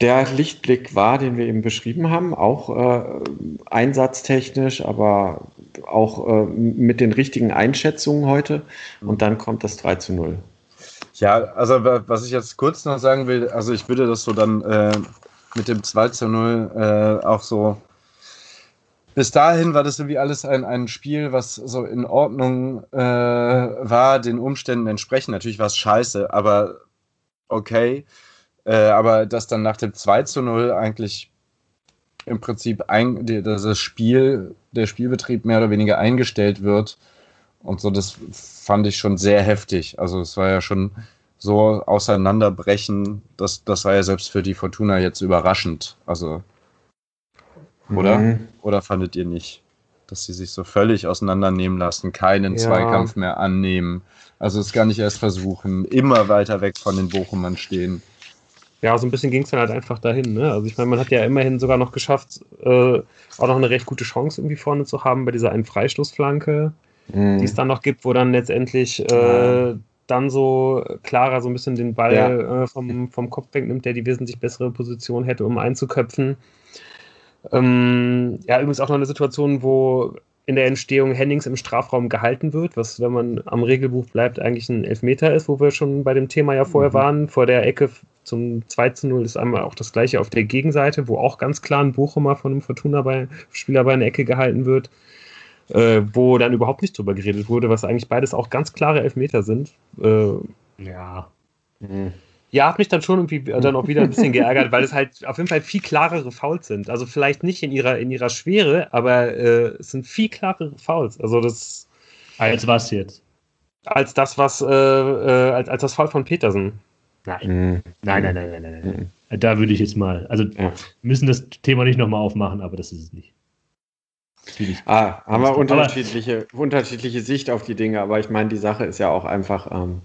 der Lichtblick war, den wir eben beschrieben haben, auch äh, einsatztechnisch, aber auch äh, mit den richtigen Einschätzungen heute. Und dann kommt das 3 zu 0. Ja, also was ich jetzt kurz noch sagen will, also ich würde das so dann äh, mit dem 2 zu 0 äh, auch so bis dahin war das irgendwie alles ein, ein Spiel, was so in Ordnung äh, war, den Umständen entsprechend. Natürlich war es scheiße, aber okay. Äh, aber dass dann nach dem 2 zu 0 eigentlich im Prinzip ein, die, das Spiel, der Spielbetrieb mehr oder weniger eingestellt wird und so, das fand ich schon sehr heftig. Also es war ja schon so auseinanderbrechen, das, das war ja selbst für die Fortuna jetzt überraschend. Also, oder? Mhm. Oder fandet ihr nicht? Dass sie sich so völlig auseinandernehmen lassen, keinen ja. Zweikampf mehr annehmen, also es gar nicht erst versuchen, immer weiter weg von den Bochumern stehen. Ja, so ein bisschen ging es dann halt einfach dahin. Ne? Also ich meine, man hat ja immerhin sogar noch geschafft, äh, auch noch eine recht gute Chance irgendwie vorne zu haben bei dieser einen Freistoßflanke, mhm. die es dann noch gibt, wo dann letztendlich äh, dann so klarer so ein bisschen den Ball ja. äh, vom, vom Kopf wegnimmt, der die wesentlich bessere Position hätte, um einzuköpfen. Ähm, ja, übrigens auch noch eine Situation, wo in der Entstehung Hennings im Strafraum gehalten wird, was, wenn man am Regelbuch bleibt, eigentlich ein Elfmeter ist, wo wir schon bei dem Thema ja vorher mhm. waren. Vor der Ecke zum 2 zu 0 ist einmal auch das gleiche auf der Gegenseite, wo auch ganz klar ein Bochumer von einem Fortuna-Spieler bei einer Ecke gehalten wird, äh, wo dann überhaupt nicht drüber geredet wurde, was eigentlich beides auch ganz klare Elfmeter sind. Äh, ja. Mhm. Ja, hat mich dann schon irgendwie dann auch wieder ein bisschen geärgert, weil es halt auf jeden Fall viel klarere Fouls sind. Also vielleicht nicht in ihrer, in ihrer Schwere, aber äh, es sind viel klarere Fouls. Also das. Als was jetzt? Als das, was, äh, äh, als, als das Foul von Petersen. Nein. Mhm. Nein, nein, nein, nein, nein, nein. Da würde ich jetzt mal, also ja. müssen das Thema nicht nochmal aufmachen, aber das ist es nicht. Ah, haben wir unterschiedliche, unterschiedliche Sicht auf die Dinge, aber ich meine, die Sache ist ja auch einfach, ähm,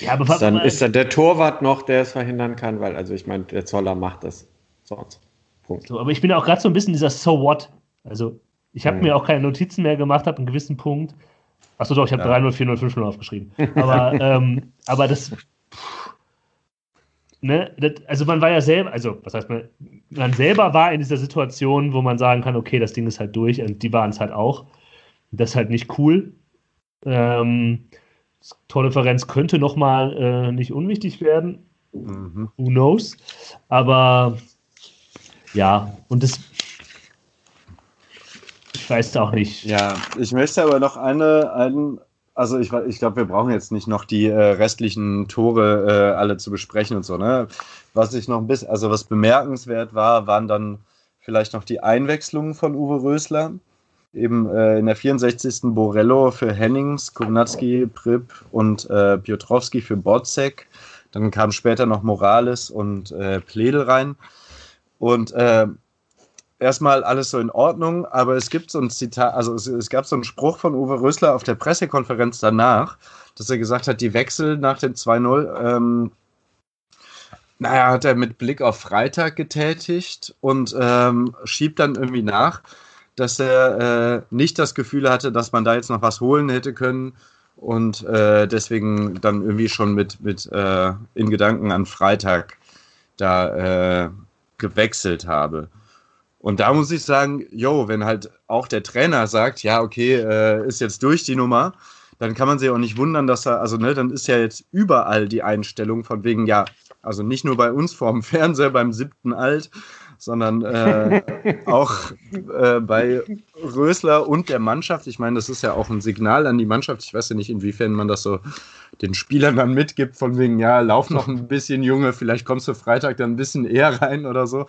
ja, aber dann, ist dann der Torwart noch, der es verhindern kann, weil, also ich meine, der Zoller macht das sonst. Punkt. So, aber ich bin auch gerade so ein bisschen dieser So What. Also, ich habe mhm. mir auch keine Notizen mehr gemacht, ab einem gewissen Punkt. Achso, doch, ich habe ja. 3-0, 4-0, 5-0 aufgeschrieben. Aber, ähm, aber das. ne, das, also, man war ja selber, also, was heißt man? Man selber war in dieser Situation, wo man sagen kann, okay, das Ding ist halt durch und die waren es halt auch. Das ist halt nicht cool. Ähm, Tordifferenz könnte nochmal äh, nicht unwichtig werden. Mhm. Who knows? Aber ja, und das. Ich weiß auch nicht. Ja, ich möchte aber noch eine, einen, also ich, ich glaube, wir brauchen jetzt nicht noch die äh, restlichen Tore äh, alle zu besprechen und so, ne? Was ich noch ein bisschen, also was bemerkenswert war, waren dann vielleicht noch die Einwechslungen von Uwe Rösler eben äh, in der 64. Borello für Hennings, Kovnatski, Prip und äh, Piotrowski für Botzek. Dann kam später noch Morales und äh, Pledel rein. Und äh, erstmal alles so in Ordnung, aber es gibt so ein Zitat, also es, es, gab so einen Spruch von Uwe Rösler auf der Pressekonferenz danach, dass er gesagt hat, die Wechsel nach dem 2-0, ähm, naja, hat er mit Blick auf Freitag getätigt und ähm, schiebt dann irgendwie nach dass er äh, nicht das Gefühl hatte, dass man da jetzt noch was holen hätte können und äh, deswegen dann irgendwie schon mit, mit äh, in Gedanken an Freitag da äh, gewechselt habe. Und da muss ich sagen, jo, wenn halt auch der Trainer sagt, ja, okay, äh, ist jetzt durch die Nummer, dann kann man sich auch nicht wundern, dass er, also ne, dann ist ja jetzt überall die Einstellung von wegen, ja, also nicht nur bei uns vorm Fernseher beim siebten Alt, sondern äh, auch äh, bei Rösler und der Mannschaft. Ich meine, das ist ja auch ein Signal an die Mannschaft. Ich weiß ja nicht, inwiefern man das so den Spielern dann mitgibt, von wegen, ja, lauf noch ein bisschen, Junge, vielleicht kommst du Freitag dann ein bisschen eher rein oder so.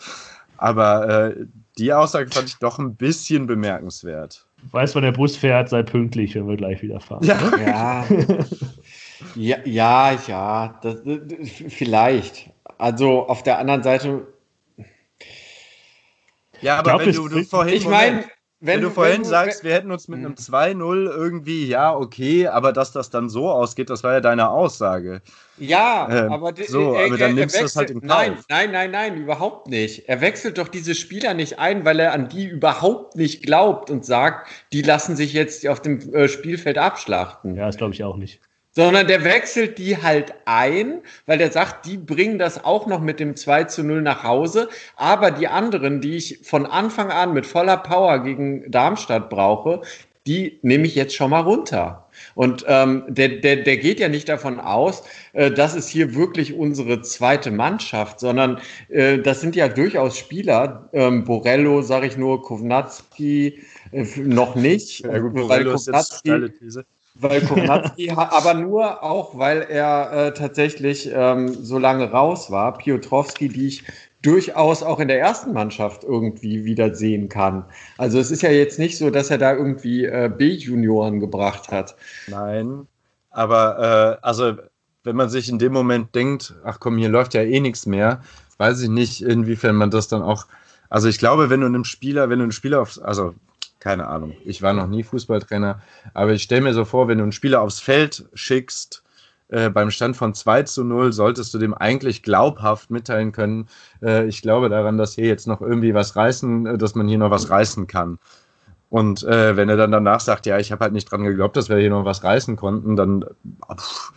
Aber äh, die Aussage fand ich doch ein bisschen bemerkenswert. Weiß, wann der Bus fährt, sei pünktlich, wenn wir gleich wieder fahren. Ja, ja. ja, ja, das, vielleicht. Also auf der anderen Seite ja, aber glaub, wenn du, du vorhin, ich mein, wenn, wenn, du vorhin wenn du, sagst, wir hätten uns mit einem 2-0 irgendwie, ja, okay, aber dass das dann so ausgeht, das war ja deine Aussage. Ja, ähm, aber, so, er, aber dann nimmst du das halt in Kauf. Nein, nein, nein, nein, überhaupt nicht. Er wechselt doch diese Spieler nicht ein, weil er an die überhaupt nicht glaubt und sagt, die lassen sich jetzt auf dem äh, Spielfeld abschlachten. Ja, das glaube ich auch nicht sondern der wechselt die halt ein, weil der sagt, die bringen das auch noch mit dem 2 zu 0 nach Hause, aber die anderen, die ich von Anfang an mit voller Power gegen Darmstadt brauche, die nehme ich jetzt schon mal runter. Und ähm, der, der, der geht ja nicht davon aus, äh, das ist hier wirklich unsere zweite Mannschaft, sondern äh, das sind ja durchaus Spieler, ähm, Borello, sage ich nur, Kovnatski äh, noch nicht, ja, gut, weil Kovnatski, weil Kovnatski aber nur auch, weil er äh, tatsächlich ähm, so lange raus war. Piotrowski, die ich durchaus auch in der ersten Mannschaft irgendwie wieder sehen kann. Also es ist ja jetzt nicht so, dass er da irgendwie äh, B-Junioren gebracht hat. Nein, aber äh, also wenn man sich in dem Moment denkt, ach komm, hier läuft ja eh nichts mehr, weiß ich nicht, inwiefern man das dann auch. Also ich glaube, wenn du einem Spieler, wenn du einen Spieler aufs, also keine Ahnung, ich war noch nie Fußballtrainer, aber ich stelle mir so vor, wenn du einen Spieler aufs Feld schickst, äh, beim Stand von 2 zu 0 solltest du dem eigentlich glaubhaft mitteilen können, äh, ich glaube daran, dass hier jetzt noch irgendwie was reißen, äh, dass man hier noch was reißen kann. Und äh, wenn er dann danach sagt, ja, ich habe halt nicht dran geglaubt, dass wir hier noch was reißen konnten, dann pff,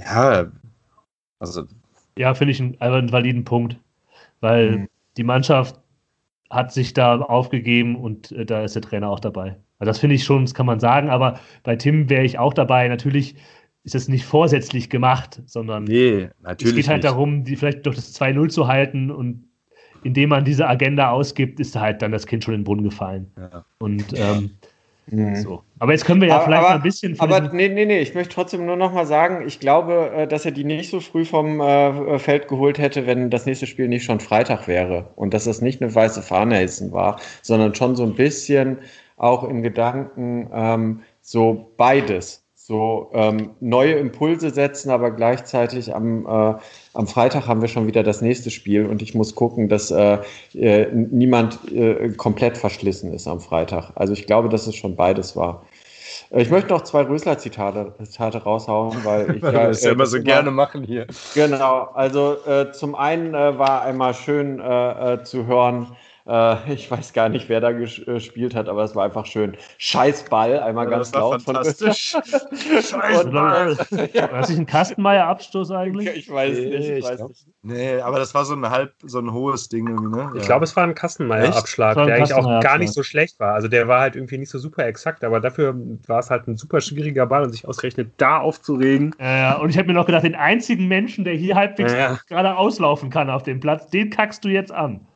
ja, also. Ja, finde ich einen, einen validen Punkt, weil mhm. die Mannschaft hat sich da aufgegeben und äh, da ist der Trainer auch dabei. Also das finde ich schon, das kann man sagen, aber bei Tim wäre ich auch dabei. Natürlich ist das nicht vorsätzlich gemacht, sondern nee, es geht halt nicht. darum, die vielleicht doch das 2-0 zu halten und indem man diese Agenda ausgibt, ist halt dann das Kind schon in den Brunnen gefallen. Ja. Und ähm, Mhm. So. Aber jetzt können wir ja aber, vielleicht aber, ein bisschen. Aber nee, nee, nee, ich möchte trotzdem nur noch mal sagen, ich glaube, äh, dass er die nicht so früh vom äh, Feld geholt hätte, wenn das nächste Spiel nicht schon Freitag wäre. Und dass das nicht eine weiße Fahne war, sondern schon so ein bisschen auch im Gedanken ähm, so beides so ähm, neue Impulse setzen, aber gleichzeitig am, äh, am Freitag haben wir schon wieder das nächste Spiel und ich muss gucken, dass äh, äh, niemand äh, komplett verschlissen ist am Freitag. Also ich glaube, dass es schon beides war. Äh, ich möchte noch zwei Rösler-Zitate Zitate raushauen, weil ich ja, das ja immer so gerne machen hier. Genau, also äh, zum einen war einmal schön zu hören, äh, ich weiß gar nicht, wer da gespielt hat, aber es war einfach schön. Scheißball, einmal ja, ganz laut. Fantastisch. Scheißball. ja. War das nicht ein Kastenmeier-Abstoß eigentlich? Ich weiß nee, nicht. Ich weiß nicht. Nee, aber das war so ein halb, so ein hohes Ding irgendwie, ne? Ich glaube, es war ein Kastenmeier-Abschlag, der eigentlich auch gar nicht so schlecht war. Also der war halt irgendwie nicht so super exakt, aber dafür war es halt ein super schwieriger Ball und sich ausgerechnet da aufzuregen. Ja, und ich habe mir noch gedacht, den einzigen Menschen, der hier halbwegs ja. gerade auslaufen kann auf dem Platz, den kackst du jetzt an.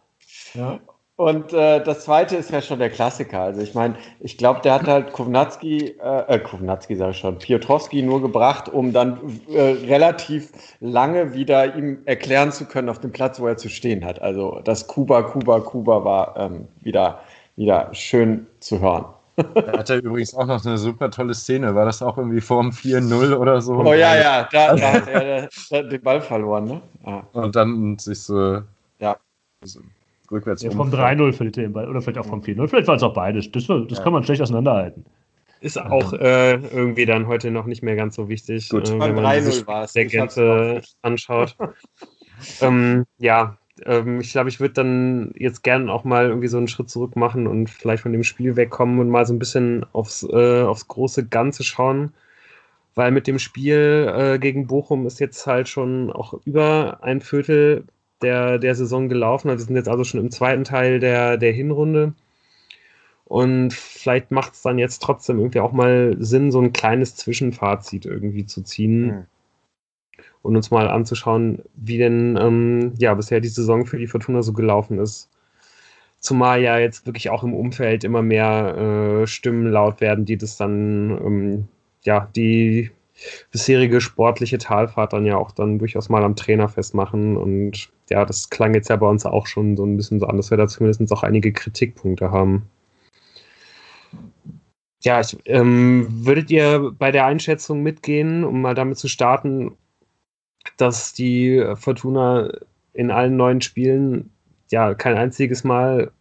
Ja. Und äh, das zweite ist ja schon der Klassiker. Also ich meine, ich glaube, der hat halt Kovnatski, äh, äh Kovnatski sage ich schon, Piotrowski nur gebracht, um dann äh, relativ lange wieder ihm erklären zu können auf dem Platz, wo er zu stehen hat. Also das Kuba, Kuba, Kuba war ähm, wieder, wieder schön zu hören. Da hat er übrigens auch noch eine super tolle Szene. War das auch irgendwie vorm 4-0 oder so? Oh ja, ja, da, da hat er den Ball verloren, ne? Ah. Und dann sich so. Ja. So rückwärts. Ja, vom 3-0 fällt den Ball. Oder vielleicht auch vom 4-0. Vielleicht war es auch beides. Das, das ja. kann man schlecht auseinanderhalten. Ist auch äh, irgendwie dann heute noch nicht mehr ganz so wichtig, Gut, äh, wenn man sich der Gänze anschaut. ähm, ja, ähm, ich glaube, ich würde dann jetzt gerne auch mal irgendwie so einen Schritt zurück machen und vielleicht von dem Spiel wegkommen und mal so ein bisschen aufs, äh, aufs große Ganze schauen. Weil mit dem Spiel äh, gegen Bochum ist jetzt halt schon auch über ein Viertel der, der Saison gelaufen. Wir sind jetzt also schon im zweiten Teil der, der Hinrunde. Und vielleicht macht es dann jetzt trotzdem irgendwie auch mal Sinn, so ein kleines Zwischenfazit irgendwie zu ziehen. Mhm. Und uns mal anzuschauen, wie denn ähm, ja bisher die Saison für die Fortuna so gelaufen ist. Zumal ja jetzt wirklich auch im Umfeld immer mehr äh, Stimmen laut werden, die das dann, ähm, ja, die bisherige sportliche Talfahrt dann ja auch dann durchaus mal am Trainer festmachen. Und ja, das klang jetzt ja bei uns auch schon so ein bisschen so an, dass wir da zumindest auch einige Kritikpunkte haben. Ja, ich, ähm, würdet ihr bei der Einschätzung mitgehen, um mal damit zu starten, dass die Fortuna in allen neuen Spielen ja kein einziges Mal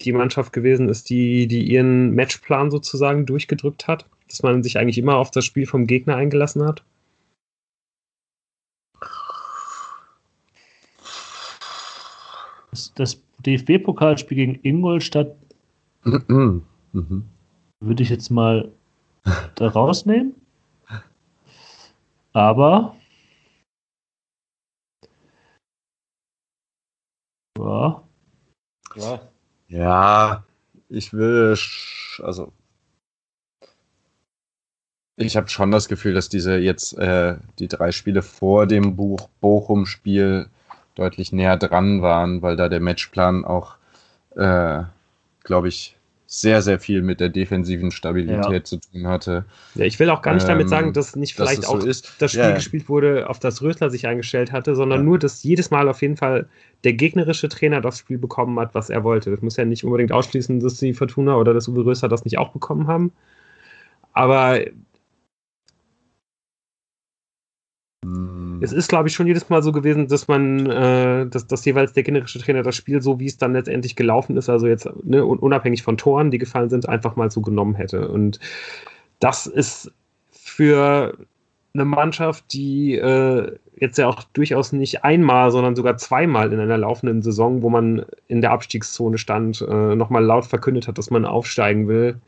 die Mannschaft gewesen ist, die, die ihren Matchplan sozusagen durchgedrückt hat? dass man sich eigentlich immer auf das Spiel vom Gegner eingelassen hat? Das, das DFB-Pokalspiel gegen Ingolstadt mhm. würde ich jetzt mal da rausnehmen. Aber ja. Ja. Ja, ich will, also Ich habe schon das Gefühl, dass diese jetzt äh, die drei Spiele vor dem Buch Bochum-Spiel deutlich näher dran waren, weil da der Matchplan auch, äh, glaube ich, sehr, sehr viel mit der defensiven Stabilität ja. zu tun hatte. Ja, ich will auch gar nicht ähm, damit sagen, dass nicht vielleicht dass auch so das Spiel ja. gespielt wurde, auf das Rösler sich eingestellt hatte, sondern ja. nur, dass jedes Mal auf jeden Fall der gegnerische Trainer das Spiel bekommen hat, was er wollte. Das muss ja nicht unbedingt ausschließen, dass die Fortuna oder das Uwe Rösler das nicht auch bekommen haben. Aber es ist, glaube ich, schon jedes Mal so gewesen, dass man, äh, dass, dass jeweils der generische Trainer das Spiel, so wie es dann letztendlich gelaufen ist, also jetzt ne, unabhängig von Toren, die gefallen sind, einfach mal so genommen hätte. Und das ist für eine Mannschaft, die äh, jetzt ja auch durchaus nicht einmal, sondern sogar zweimal in einer laufenden Saison, wo man in der Abstiegszone stand, äh, nochmal laut verkündet hat, dass man aufsteigen will,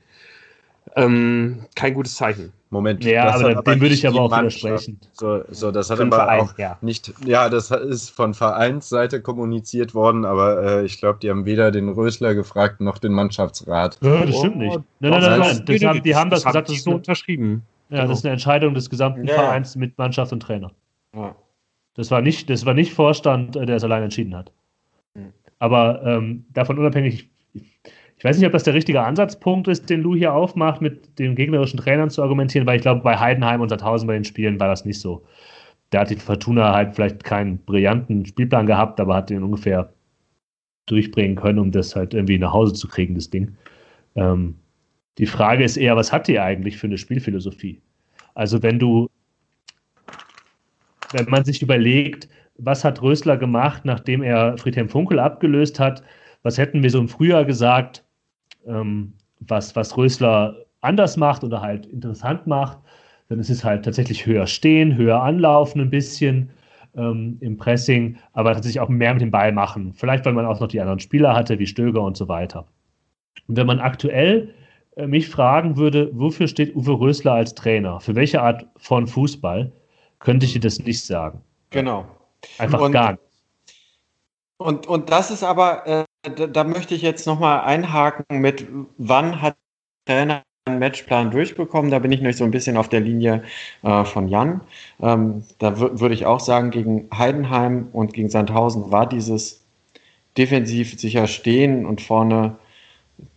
ähm, kein gutes Zeichen. Moment, ja, aber dem würde ich aber auch widersprechen. So, so, das hat aber Verein, auch ja. nicht, ja, das ist von Vereinsseite kommuniziert worden, aber äh, ich glaube, die haben weder den Rösler gefragt noch den Mannschaftsrat. Ja, das stimmt nicht. Nein, nein, nein, nein. Das haben, die haben das, das gesagt, das ist so unterschrieben. Ja, genau. das ist eine Entscheidung des gesamten ja. Vereins mit Mannschaft und Trainer. Ja. Das war nicht, das war nicht Vorstand, äh, der es allein entschieden hat. Hm. Aber ähm, davon unabhängig, ich weiß nicht, ob das der richtige Ansatzpunkt ist, den Lou hier aufmacht, mit den gegnerischen Trainern zu argumentieren, weil ich glaube, bei Heidenheim und Sandhausen bei den Spielen war das nicht so. Da hat die Fortuna halt vielleicht keinen brillanten Spielplan gehabt, aber hat den ungefähr durchbringen können, um das halt irgendwie nach Hause zu kriegen, das Ding. Ähm, die Frage ist eher, was hat die eigentlich für eine Spielphilosophie? Also wenn du, wenn man sich überlegt, was hat Rösler gemacht, nachdem er Friedhelm Funkel abgelöst hat, was hätten wir so im Frühjahr gesagt, ähm, was, was Rösler anders macht oder halt interessant macht, dann ist es halt tatsächlich höher stehen, höher anlaufen ein bisschen ähm, im Pressing, aber tatsächlich auch mehr mit dem Ball machen. Vielleicht, weil man auch noch die anderen Spieler hatte, wie Stöger und so weiter. Und wenn man aktuell äh, mich fragen würde, wofür steht Uwe Rösler als Trainer? Für welche Art von Fußball? Könnte ich dir das nicht sagen. Genau. Einfach und, gar nicht. Und, und das ist aber, äh, da, da, möchte ich jetzt nochmal einhaken mit, wann hat der Trainer einen Matchplan durchbekommen? Da bin ich noch so ein bisschen auf der Linie äh, von Jan. Ähm, da würde ich auch sagen, gegen Heidenheim und gegen Sandhausen war dieses defensiv sicher stehen und vorne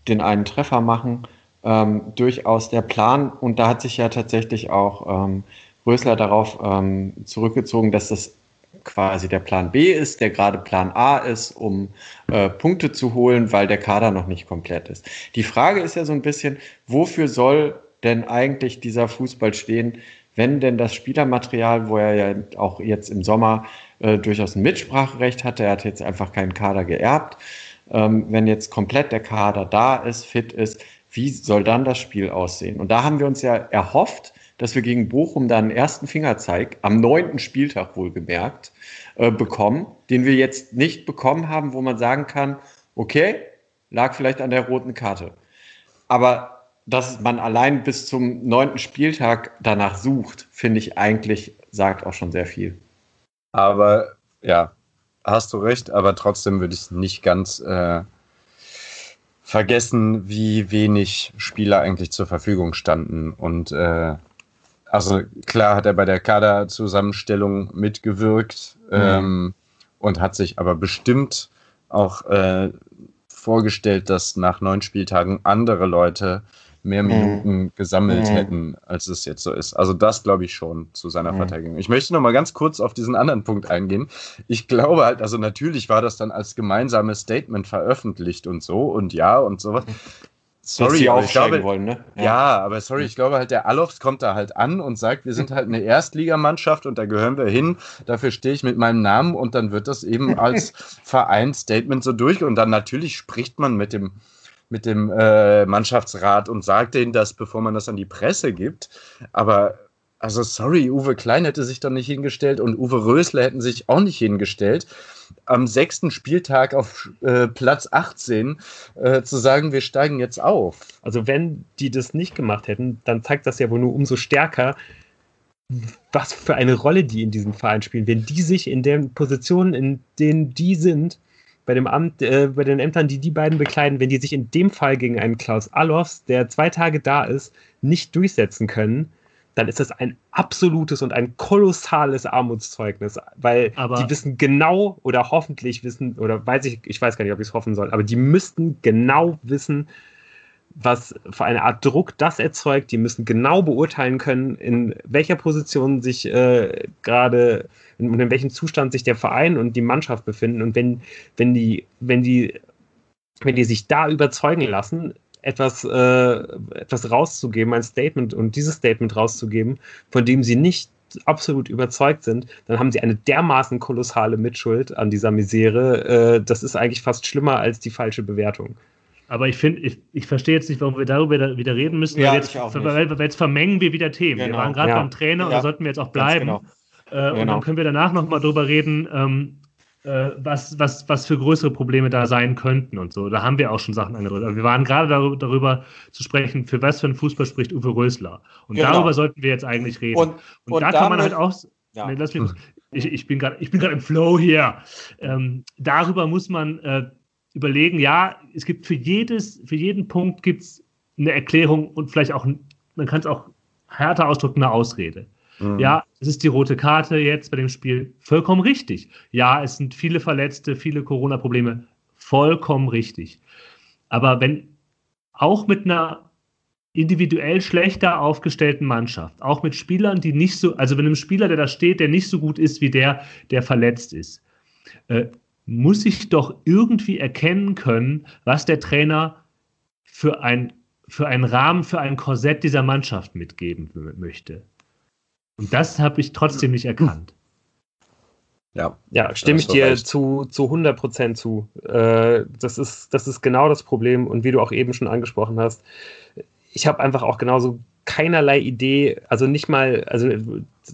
den einen Treffer machen ähm, durchaus der Plan. Und da hat sich ja tatsächlich auch ähm, Rösler darauf ähm, zurückgezogen, dass das quasi der Plan B ist, der gerade Plan A ist, um äh, Punkte zu holen, weil der Kader noch nicht komplett ist. Die Frage ist ja so ein bisschen, wofür soll denn eigentlich dieser Fußball stehen, wenn denn das Spielermaterial, wo er ja auch jetzt im Sommer äh, durchaus ein Mitspracherecht hatte, er hat jetzt einfach keinen Kader geerbt, ähm, wenn jetzt komplett der Kader da ist, fit ist, wie soll dann das Spiel aussehen? Und da haben wir uns ja erhofft, dass wir gegen Bochum dann einen ersten Fingerzeig am neunten Spieltag wohlgemerkt äh, bekommen, den wir jetzt nicht bekommen haben, wo man sagen kann, okay, lag vielleicht an der roten Karte. Aber dass man allein bis zum neunten Spieltag danach sucht, finde ich eigentlich, sagt auch schon sehr viel. Aber ja, hast du recht, aber trotzdem würde ich nicht ganz äh, vergessen, wie wenig Spieler eigentlich zur Verfügung standen. Und äh, also klar hat er bei der Kaderzusammenstellung mitgewirkt mhm. ähm, und hat sich aber bestimmt auch äh, vorgestellt, dass nach neun Spieltagen andere Leute mehr mhm. Minuten mhm. gesammelt mhm. hätten, als es jetzt so ist. Also das glaube ich schon zu seiner mhm. Verteidigung. Ich möchte noch mal ganz kurz auf diesen anderen Punkt eingehen. Ich glaube halt, also natürlich war das dann als gemeinsames Statement veröffentlicht und so und ja und sowas. Sorry, aber ich glaube, wollen, ne? ja. ja. aber sorry, ich glaube halt, der Alofs kommt da halt an und sagt, wir sind halt eine Erstligamannschaft und da gehören wir hin. Dafür stehe ich mit meinem Namen und dann wird das eben als Vereinsstatement so durch. Und dann natürlich spricht man mit dem mit dem äh, Mannschaftsrat und sagt denen das, bevor man das an die Presse gibt. Aber also sorry, Uwe Klein hätte sich doch nicht hingestellt und Uwe Rösler hätten sich auch nicht hingestellt, am sechsten Spieltag auf äh, Platz 18 äh, zu sagen, wir steigen jetzt auf. Also wenn die das nicht gemacht hätten, dann zeigt das ja wohl nur umso stärker, was für eine Rolle die in diesem Verein spielen. Wenn die sich in den Positionen, in denen die sind, bei dem Amt, äh, bei den Ämtern, die die beiden bekleiden, wenn die sich in dem Fall gegen einen Klaus Allofs, der zwei Tage da ist, nicht durchsetzen können, dann ist das ein absolutes und ein kolossales Armutszeugnis, weil aber die wissen genau oder hoffentlich wissen, oder weiß ich, ich weiß gar nicht, ob ich es hoffen soll, aber die müssten genau wissen, was für eine Art Druck das erzeugt. Die müssen genau beurteilen können, in welcher Position sich äh, gerade und in welchem Zustand sich der Verein und die Mannschaft befinden. Und wenn, wenn die, wenn die, wenn die sich da überzeugen lassen, etwas, äh, etwas rauszugeben, ein Statement und dieses Statement rauszugeben, von dem sie nicht absolut überzeugt sind, dann haben sie eine dermaßen kolossale Mitschuld an dieser Misere. Äh, das ist eigentlich fast schlimmer als die falsche Bewertung. Aber ich finde, ich, ich verstehe jetzt nicht, warum wir darüber wieder reden müssen, ja, weil, jetzt, weil, weil, jetzt vermengen wir wieder Themen. Genau. Wir waren gerade ja. beim Trainer und da sollten wir jetzt auch bleiben. Genau. Äh, genau. Und dann genau. können wir danach nochmal drüber reden, ähm, äh, was, was, was für größere Probleme da sein könnten und so. Da haben wir auch schon Sachen angedeutet. Aber wir waren gerade darüber, darüber, zu sprechen, für was für ein Fußball spricht Uwe Rösler. Und genau. darüber sollten wir jetzt eigentlich reden. Und, und, und da kann man halt auch. Ja. Nee, lass mich, ich, ich bin gerade im Flow hier. Ähm, darüber muss man äh, überlegen, ja, es gibt für jedes, für jeden Punkt gibt es eine Erklärung und vielleicht auch, man kann es auch härter ausdrücken, eine Ausrede. Mhm. Ja, es ist die rote Karte jetzt bei dem Spiel. Vollkommen richtig. Ja, es sind viele Verletzte, viele Corona-Probleme. Vollkommen richtig. Aber wenn auch mit einer individuell schlechter aufgestellten Mannschaft, auch mit Spielern, die nicht so, also wenn ein Spieler, der da steht, der nicht so gut ist wie der, der verletzt ist, äh, muss ich doch irgendwie erkennen können, was der Trainer für ein für einen Rahmen, für ein Korsett dieser Mannschaft mitgeben möchte. Und das habe ich trotzdem nicht erkannt. Ja, ja stimme ich dir zu, zu 100 Prozent zu. Äh, das, ist, das ist genau das Problem. Und wie du auch eben schon angesprochen hast, ich habe einfach auch genauso keinerlei Idee, also nicht mal, also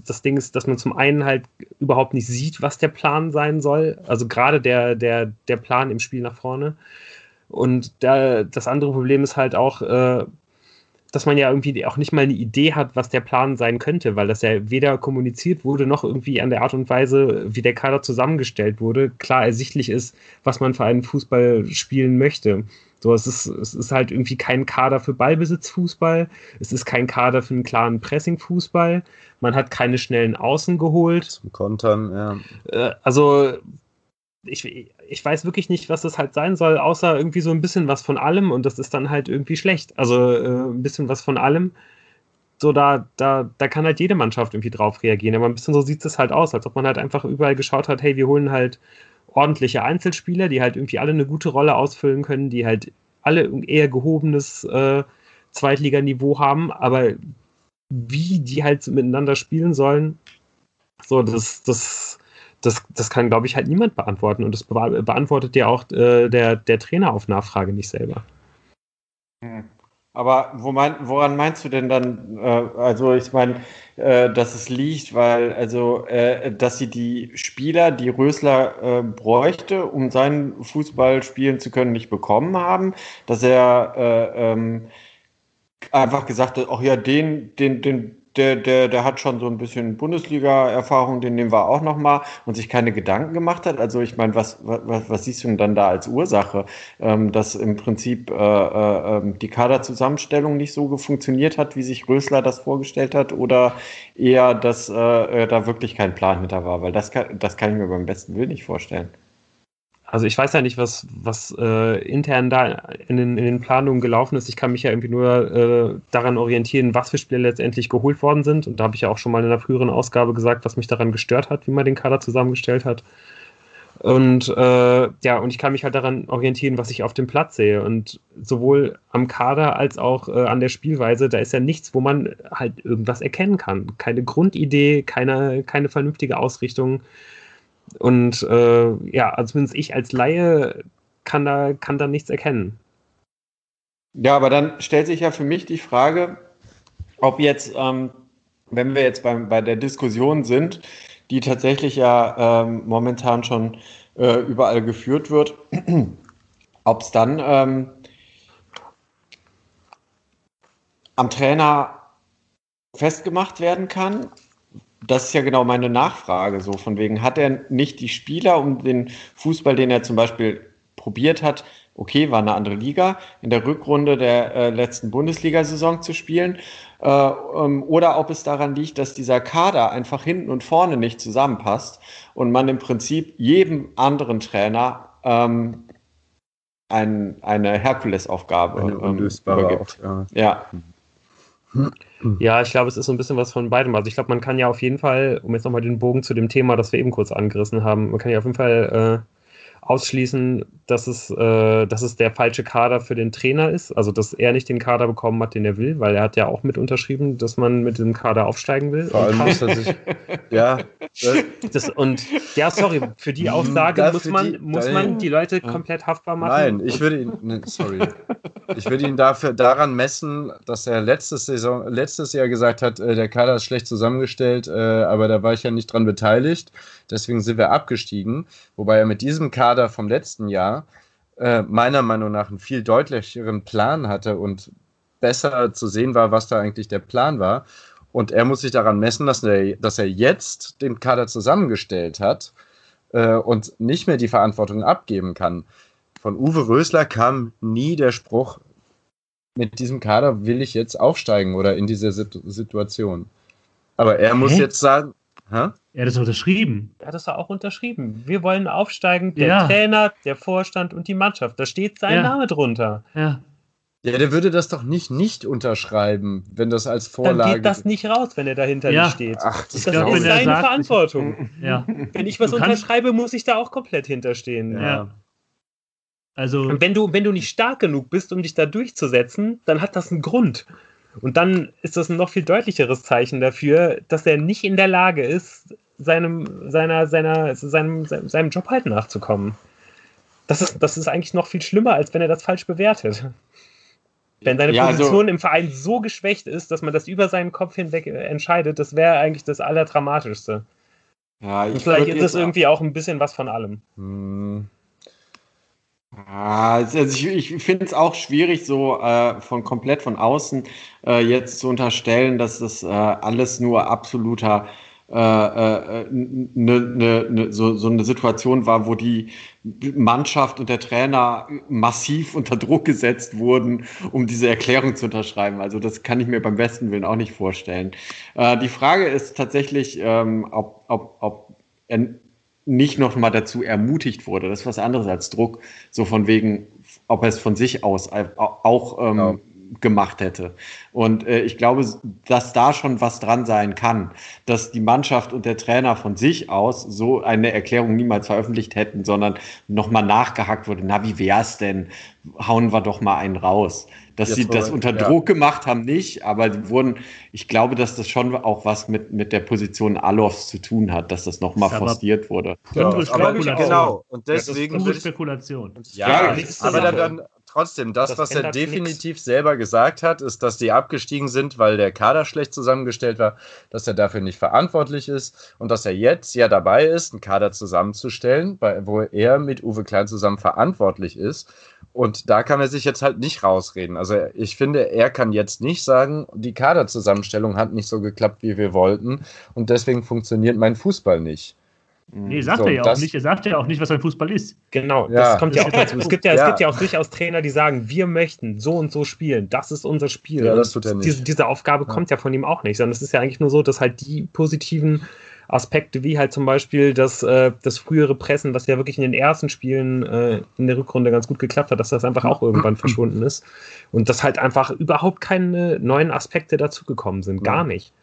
das Ding ist, dass man zum einen halt überhaupt nicht sieht, was der Plan sein soll. Also gerade der, der, der Plan im Spiel nach vorne. Und da, das andere Problem ist halt auch, äh, dass man ja irgendwie auch nicht mal eine Idee hat, was der Plan sein könnte, weil das ja weder kommuniziert wurde, noch irgendwie an der Art und Weise, wie der Kader zusammengestellt wurde, klar ersichtlich ist, was man für einen Fußball spielen möchte. So, es ist, es ist halt irgendwie kein Kader für Ballbesitzfußball, es ist kein Kader für einen klaren Pressingfußball, man hat keine schnellen Außen geholt. Zum Kontern, ja. Äh, also, ich, ich weiß wirklich nicht, was das halt sein soll, außer irgendwie so ein bisschen was von allem und das ist dann halt irgendwie schlecht. Also äh, ein bisschen was von allem. So, da, da, da kann halt jede Mannschaft irgendwie drauf reagieren. Aber ein bisschen so sieht es halt aus, als ob man halt einfach überall geschaut hat, hey, wir holen halt ordentliche Einzelspieler, die halt irgendwie alle eine gute Rolle ausfüllen können, die halt alle eher gehobenes äh, Zweitliganiveau haben, aber wie die halt miteinander spielen sollen, so, das, das, das, das kann, glaube ich, halt niemand beantworten. Und das be beantwortet ja auch äh, der, der Trainer auf Nachfrage nicht selber. Hm. Aber wo mein, woran meinst du denn dann, äh, also ich meine, äh, dass es liegt, weil, also, äh, dass sie die Spieler, die Rösler äh, bräuchte, um seinen Fußball spielen zu können, nicht bekommen haben, dass er äh, ähm, einfach gesagt hat, ach ja, den, den, den der, der, der hat schon so ein bisschen Bundesliga-Erfahrung, den nehmen wir auch nochmal und sich keine Gedanken gemacht hat. Also ich meine, was, was, was siehst du denn dann da als Ursache, ähm, dass im Prinzip äh, äh, ähm, die Kaderzusammenstellung nicht so funktioniert hat, wie sich Rösler das vorgestellt hat, oder eher, dass äh, äh, da wirklich kein Plan hinter war? Weil das kann, das kann ich mir beim besten Willen nicht vorstellen. Also ich weiß ja nicht, was, was äh, intern da in den, in den, Planungen gelaufen ist. Ich kann mich ja irgendwie nur äh, daran orientieren, was für Spiele letztendlich geholt worden sind. Und da habe ich ja auch schon mal in einer früheren Ausgabe gesagt, was mich daran gestört hat, wie man den Kader zusammengestellt hat. Und äh, ja, und ich kann mich halt daran orientieren, was ich auf dem Platz sehe. Und sowohl am Kader als auch äh, an der Spielweise, da ist ja nichts, wo man halt irgendwas erkennen kann. Keine Grundidee, keine, keine vernünftige Ausrichtung. Und äh, ja, also zumindest ich als Laie kann da, kann da nichts erkennen. Ja, aber dann stellt sich ja für mich die Frage, ob jetzt, ähm, wenn wir jetzt beim, bei der Diskussion sind, die tatsächlich ja ähm, momentan schon äh, überall geführt wird, ob es dann ähm, am Trainer festgemacht werden kann, das ist ja genau meine Nachfrage. So von wegen, hat er nicht die Spieler, um den Fußball, den er zum Beispiel probiert hat, okay, war eine andere Liga, in der Rückrunde der äh, letzten Bundesliga-Saison zu spielen. Äh, ähm, oder ob es daran liegt, dass dieser Kader einfach hinten und vorne nicht zusammenpasst und man im Prinzip jedem anderen Trainer ähm, ein, eine Herkulesaufgabe eine ähm, übergibt. Auch, ja. Ja. Ja, ich glaube, es ist so ein bisschen was von beidem. Also ich glaube, man kann ja auf jeden Fall, um jetzt nochmal den Bogen zu dem Thema, das wir eben kurz angerissen haben, man kann ja auf jeden Fall äh, ausschließen, dass es, äh, dass es der falsche Kader für den Trainer ist. Also, dass er nicht den Kader bekommen hat, den er will, weil er hat ja auch mit unterschrieben, dass man mit dem Kader aufsteigen will. Vor allem muss er sich, ja. Das, und ja, sorry, für die Aussage muss, man, die, muss man die Leute komplett haftbar machen. Nein, ich würde ihn, ne, sorry, ich würde ihn dafür daran messen, dass er letztes, Saison, letztes Jahr gesagt hat, äh, der Kader ist schlecht zusammengestellt, äh, aber da war ich ja nicht dran beteiligt. Deswegen sind wir abgestiegen. Wobei er mit diesem Kader vom letzten Jahr äh, meiner Meinung nach einen viel deutlicheren Plan hatte und besser zu sehen war, was da eigentlich der Plan war. Und er muss sich daran messen, dass er, dass er jetzt den Kader zusammengestellt hat und nicht mehr die Verantwortung abgeben kann. Von Uwe Rösler kam nie der Spruch, mit diesem Kader will ich jetzt aufsteigen oder in dieser Situation. Aber er muss jetzt sagen, Hä? Er hat das unterschrieben. Er hat das auch unterschrieben. Wir wollen aufsteigen, der ja. Trainer, der Vorstand und die Mannschaft. Da steht sein ja. Name drunter. Ja. Ja, der würde das doch nicht nicht unterschreiben, wenn das als Vorlage. Dann geht das nicht raus, wenn er dahinter ja. nicht steht. Ach, das, das glaub, ist seine sagt, Verantwortung. Ja. Wenn ich was unterschreibe, muss ich da auch komplett hinterstehen. Ja. Also, wenn du, wenn du nicht stark genug bist, um dich da durchzusetzen, dann hat das einen Grund. Und dann ist das ein noch viel deutlicheres Zeichen dafür, dass er nicht in der Lage ist, seinem, seiner, seiner, seinem, seinem Job halt nachzukommen. Das ist, das ist eigentlich noch viel schlimmer, als wenn er das falsch bewertet. Wenn seine ja, also Position also, im Verein so geschwächt ist, dass man das über seinen Kopf hinweg entscheidet, das wäre eigentlich das Allerdramatischste. Ja, Und vielleicht ist es irgendwie auch ein bisschen was von allem. Hm. Also ich, ich finde es auch schwierig, so äh, von komplett von außen äh, jetzt zu unterstellen, dass das äh, alles nur absoluter ne, ne, ne, so, so eine Situation war, wo die Mannschaft und der Trainer massiv unter Druck gesetzt wurden, um diese Erklärung zu unterschreiben. Also das kann ich mir beim besten Willen auch nicht vorstellen. Äh, die Frage ist tatsächlich, ähm, ob, ob, ob nicht noch mal dazu ermutigt wurde. Das ist was anderes als Druck, so von wegen, ob er es von sich aus auch ähm, ja. gemacht hätte. Und äh, ich glaube, dass da schon was dran sein kann, dass die Mannschaft und der Trainer von sich aus so eine Erklärung niemals veröffentlicht hätten, sondern nochmal nachgehackt wurde. Na, wie wär's denn? Hauen wir doch mal einen raus. Dass Jetzt sie das unter ja. Druck gemacht haben, nicht, aber die wurden, ich glaube, dass das schon auch was mit, mit der Position Alofs zu tun hat, dass das nochmal forciert wurde. Ja, aber, genau. Und deswegen. Das ist Spekulation. Ja, ja aber dann, dann, trotzdem, das, das was er definitiv nix. selber gesagt hat, ist, dass die abgestiegen sind, weil der Kader schlecht zusammengestellt war, dass er dafür nicht verantwortlich ist und dass er jetzt ja dabei ist, einen Kader zusammenzustellen, wo er mit Uwe Klein zusammen verantwortlich ist. Und da kann er sich jetzt halt nicht rausreden. Also ich finde, er kann jetzt nicht sagen, die Kaderzusammenstellung hat nicht so geklappt, wie wir wollten und deswegen funktioniert mein Fußball nicht. Nee, sagt so, er ja auch nicht. Er sagt ja auch nicht, was ein Fußball ist. Genau, ja. das kommt ja auch dazu. Es gibt ja, ja. es gibt ja auch durchaus Trainer, die sagen, wir möchten so und so spielen. Das ist unser Spiel. Ja, das tut er nicht. Diese, diese Aufgabe ja. kommt ja von ihm auch nicht, sondern es ist ja eigentlich nur so, dass halt die positiven Aspekte, wie halt zum Beispiel das, äh, das frühere Pressen, was ja wirklich in den ersten Spielen äh, in der Rückrunde ganz gut geklappt hat, dass das einfach auch irgendwann verschwunden ist. Und dass halt einfach überhaupt keine neuen Aspekte dazugekommen sind. Gar nicht.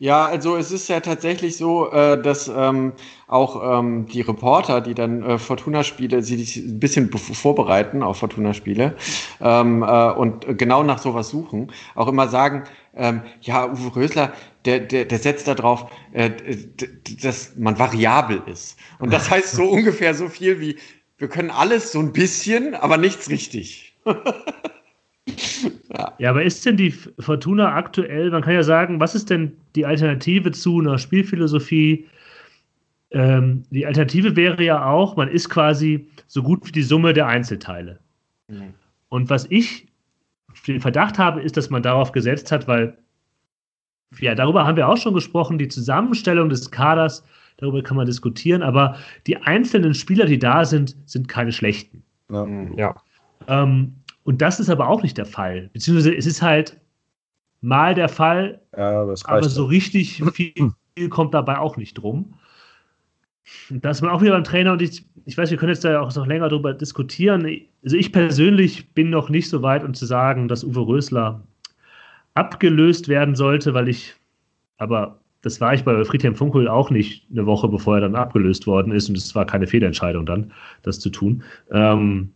Ja, also es ist ja tatsächlich so, äh, dass ähm, auch ähm, die Reporter, die dann äh, Fortuna-Spiele, sie sich ein bisschen vorbereiten auf Fortuna-Spiele ähm, äh, und genau nach sowas suchen, auch immer sagen, ähm, ja, Uwe Rösler, der, der, der setzt darauf, äh, dass man variabel ist. Und das heißt so ungefähr so viel wie, wir können alles so ein bisschen, aber nichts richtig. ja. ja, aber ist denn die Fortuna aktuell, man kann ja sagen, was ist denn die Alternative zu einer Spielphilosophie? Ähm, die Alternative wäre ja auch, man ist quasi so gut wie die Summe der Einzelteile. Mhm. Und was ich den Verdacht habe, ist, dass man darauf gesetzt hat, weil, ja, darüber haben wir auch schon gesprochen, die Zusammenstellung des Kaders, darüber kann man diskutieren, aber die einzelnen Spieler, die da sind, sind keine schlechten. Ja. ja. Ähm, und das ist aber auch nicht der Fall. Beziehungsweise es ist halt mal der Fall, ja, aber so richtig viel kommt dabei auch nicht drum. Und da ist man auch wieder beim Trainer und ich, ich weiß, wir können jetzt da auch noch länger darüber diskutieren. Also ich persönlich bin noch nicht so weit, um zu sagen, dass Uwe Rösler abgelöst werden sollte, weil ich, aber das war ich bei Friedhelm Funkel auch nicht eine Woche, bevor er dann abgelöst worden ist und es war keine Fehlentscheidung dann, das zu tun. Ähm,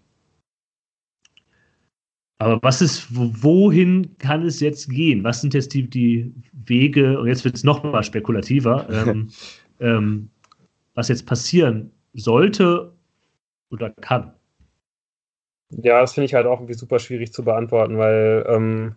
aber was ist, wohin kann es jetzt gehen? Was sind jetzt die, die Wege, und jetzt wird es noch mal spekulativer, ähm, ähm, was jetzt passieren sollte oder kann? Ja, das finde ich halt auch irgendwie super schwierig zu beantworten, weil, ähm,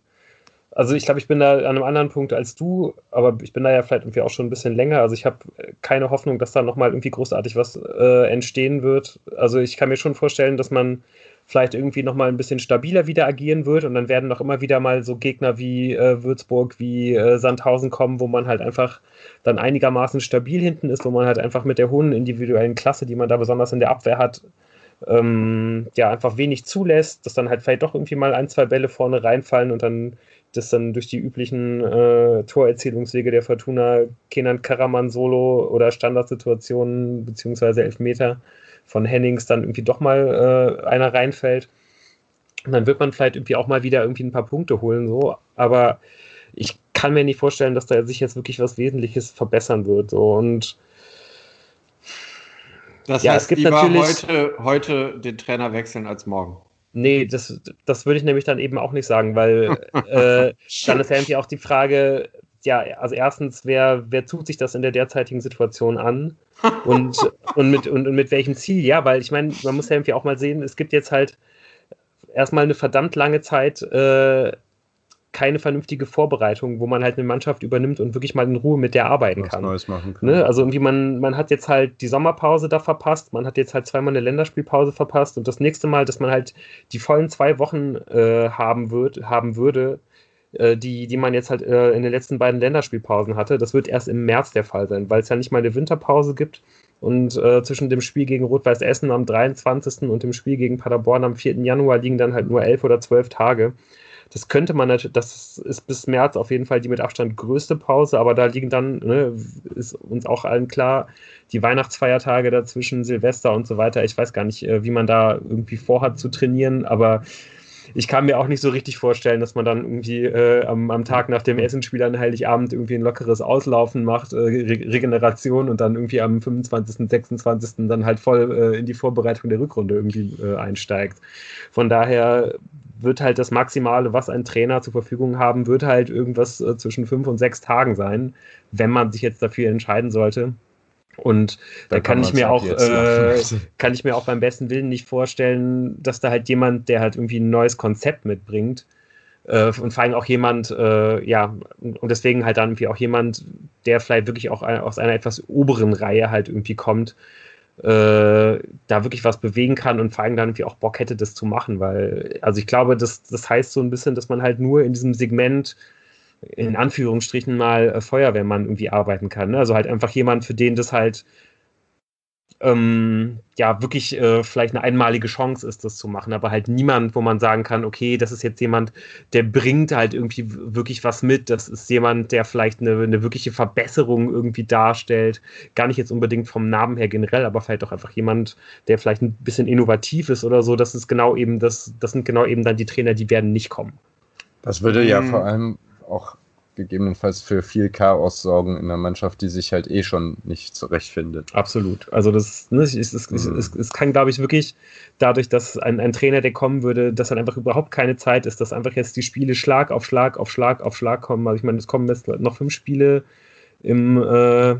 also ich glaube, ich bin da an einem anderen Punkt als du, aber ich bin da ja vielleicht irgendwie auch schon ein bisschen länger. Also ich habe keine Hoffnung, dass da nochmal irgendwie großartig was äh, entstehen wird. Also ich kann mir schon vorstellen, dass man vielleicht irgendwie nochmal ein bisschen stabiler wieder agieren wird und dann werden noch immer wieder mal so Gegner wie äh, Würzburg, wie äh, Sandhausen kommen, wo man halt einfach dann einigermaßen stabil hinten ist, wo man halt einfach mit der hohen individuellen Klasse, die man da besonders in der Abwehr hat, ähm, ja, einfach wenig zulässt, dass dann halt vielleicht doch irgendwie mal ein, zwei Bälle vorne reinfallen und dann das dann durch die üblichen äh, Torerzielungswege der Fortuna Kenan Karaman Solo oder Standardsituationen beziehungsweise Elfmeter von Hennings dann irgendwie doch mal äh, einer reinfällt. Und dann wird man vielleicht irgendwie auch mal wieder irgendwie ein paar Punkte holen, so. Aber ich kann mir nicht vorstellen, dass da sich jetzt wirklich was Wesentliches verbessern wird. So. Und das ja, heißt, es gibt lieber natürlich heute, heute den Trainer wechseln als morgen. Nee, das, das würde ich nämlich dann eben auch nicht sagen, weil äh, dann ist ja irgendwie auch die Frage, ja, also erstens, wer, wer tut sich das in der derzeitigen Situation an? Und, und, mit, und, und mit welchem Ziel? Ja, weil ich meine, man muss ja irgendwie auch mal sehen, es gibt jetzt halt erstmal eine verdammt lange Zeit äh, keine vernünftige Vorbereitung, wo man halt eine Mannschaft übernimmt und wirklich mal in Ruhe mit der arbeiten Was kann. Neues machen kann. Ne? Also irgendwie man, man hat jetzt halt die Sommerpause da verpasst, man hat jetzt halt zweimal eine Länderspielpause verpasst und das nächste Mal, dass man halt die vollen zwei Wochen äh, haben wird, haben würde, äh, die, die man jetzt halt äh, in den letzten beiden Länderspielpausen hatte. Das wird erst im März der Fall sein, weil es ja nicht mal eine Winterpause gibt. Und äh, zwischen dem Spiel gegen Rot-Weiß Essen am 23. und dem Spiel gegen Paderborn am 4. Januar liegen dann halt nur elf oder zwölf Tage. Das könnte man natürlich, das ist bis März auf jeden Fall die mit Abstand größte Pause, aber da liegen dann, ne, ist uns auch allen klar, die Weihnachtsfeiertage dazwischen, Silvester und so weiter. Ich weiß gar nicht, äh, wie man da irgendwie vorhat zu trainieren, aber ich kann mir auch nicht so richtig vorstellen, dass man dann irgendwie äh, am, am, Tag nach dem Essensspiel an Heiligabend irgendwie ein lockeres Auslaufen macht, äh, Re Regeneration und dann irgendwie am 25., 26. dann halt voll äh, in die Vorbereitung der Rückrunde irgendwie äh, einsteigt. Von daher wird halt das Maximale, was ein Trainer zur Verfügung haben, wird halt irgendwas äh, zwischen fünf und sechs Tagen sein, wenn man sich jetzt dafür entscheiden sollte. Und da, da kann ich mir auch, äh, kann ich mir auch beim besten Willen nicht vorstellen, dass da halt jemand, der halt irgendwie ein neues Konzept mitbringt, äh, und vor allem auch jemand, äh, ja, und deswegen halt dann irgendwie auch jemand, der vielleicht wirklich auch aus einer etwas oberen Reihe halt irgendwie kommt, da wirklich was bewegen kann und vor allem dann irgendwie auch Bock hätte, das zu machen, weil, also ich glaube, das, das heißt so ein bisschen, dass man halt nur in diesem Segment in Anführungsstrichen mal äh, Feuerwehrmann irgendwie arbeiten kann. Ne? Also halt einfach jemand, für den das halt ähm, ja wirklich äh, vielleicht eine einmalige Chance ist, das zu machen, aber halt niemand, wo man sagen kann, okay, das ist jetzt jemand, der bringt halt irgendwie wirklich was mit, das ist jemand, der vielleicht eine, eine wirkliche Verbesserung irgendwie darstellt, gar nicht jetzt unbedingt vom Namen her generell, aber vielleicht auch einfach jemand, der vielleicht ein bisschen innovativ ist oder so, das ist genau eben das, das sind genau eben dann die Trainer, die werden nicht kommen. Das würde ja mhm. vor allem auch gegebenenfalls für viel Chaos sorgen in einer Mannschaft, die sich halt eh schon nicht zurechtfindet. Absolut. Also das ne, es, es, mhm. es, es, kann, glaube ich, wirklich dadurch, dass ein, ein Trainer, der kommen würde, dass dann einfach überhaupt keine Zeit ist, dass einfach jetzt die Spiele Schlag auf Schlag auf Schlag auf Schlag kommen. Also ich meine, es kommen jetzt noch fünf Spiele im äh,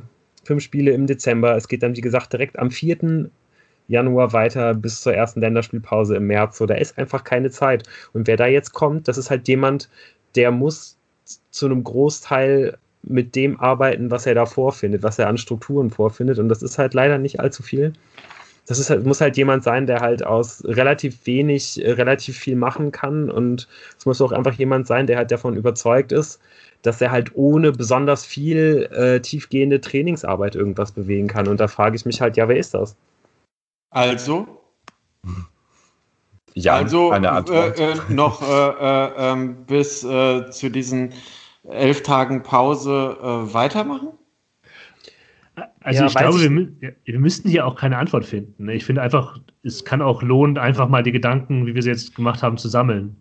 fünf Spiele im Dezember. Es geht dann, wie gesagt, direkt am 4. Januar weiter bis zur ersten Länderspielpause im März. So, da ist einfach keine Zeit. Und wer da jetzt kommt, das ist halt jemand, der muss zu einem Großteil mit dem arbeiten, was er da vorfindet, was er an Strukturen vorfindet. Und das ist halt leider nicht allzu viel. Das ist halt, muss halt jemand sein, der halt aus relativ wenig äh, relativ viel machen kann. Und es muss auch einfach jemand sein, der halt davon überzeugt ist, dass er halt ohne besonders viel äh, tiefgehende Trainingsarbeit irgendwas bewegen kann. Und da frage ich mich halt, ja, wer ist das? Also? Ja, also eine Antwort. Äh, äh, noch äh, ähm, bis äh, zu diesen elf Tagen Pause äh, weitermachen? Also ja, ich glaube, ich wir, wir, müssten hier auch keine Antwort finden. Ne? Ich finde einfach, es kann auch lohnen, einfach mal die Gedanken, wie wir sie jetzt gemacht haben, zu sammeln.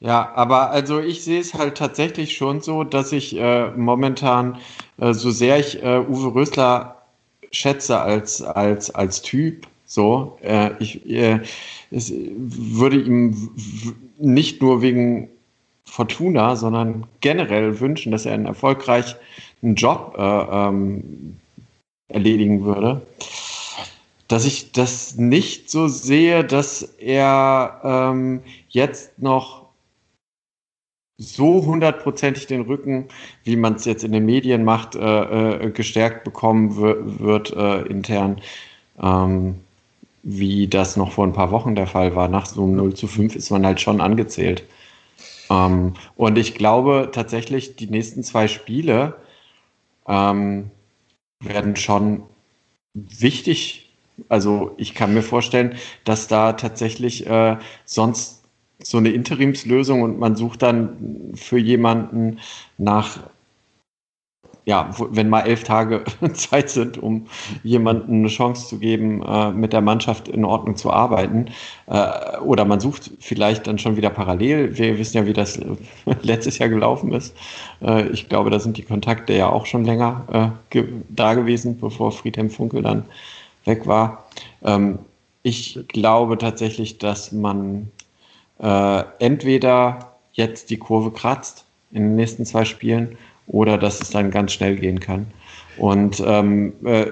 Ja, aber also ich sehe es halt tatsächlich schon so, dass ich äh, momentan, äh, so sehr ich äh, Uwe Rösler schätze als, als, als Typ, so, äh, ich äh, es würde ihm nicht nur wegen Fortuna, sondern generell wünschen, dass er einen erfolgreichen Job äh, ähm, erledigen würde, dass ich das nicht so sehe, dass er ähm, jetzt noch so hundertprozentig den Rücken, wie man es jetzt in den Medien macht, äh, äh, gestärkt bekommen wird äh, intern, ähm, wie das noch vor ein paar Wochen der Fall war. Nach so einem 0 zu 5 ist man halt schon angezählt. Ähm, und ich glaube tatsächlich, die nächsten zwei Spiele ähm, werden schon wichtig. Also ich kann mir vorstellen, dass da tatsächlich äh, sonst so eine Interimslösung und man sucht dann für jemanden nach ja, wenn mal elf Tage Zeit sind, um jemandem eine Chance zu geben, äh, mit der Mannschaft in Ordnung zu arbeiten. Äh, oder man sucht vielleicht dann schon wieder parallel. Wir wissen ja, wie das letztes Jahr gelaufen ist. Äh, ich glaube, da sind die Kontakte ja auch schon länger äh, ge da gewesen, bevor Friedhelm Funkel dann weg war. Ähm, ich glaube tatsächlich, dass man äh, entweder jetzt die Kurve kratzt in den nächsten zwei Spielen oder dass es dann ganz schnell gehen kann. Und ähm, äh,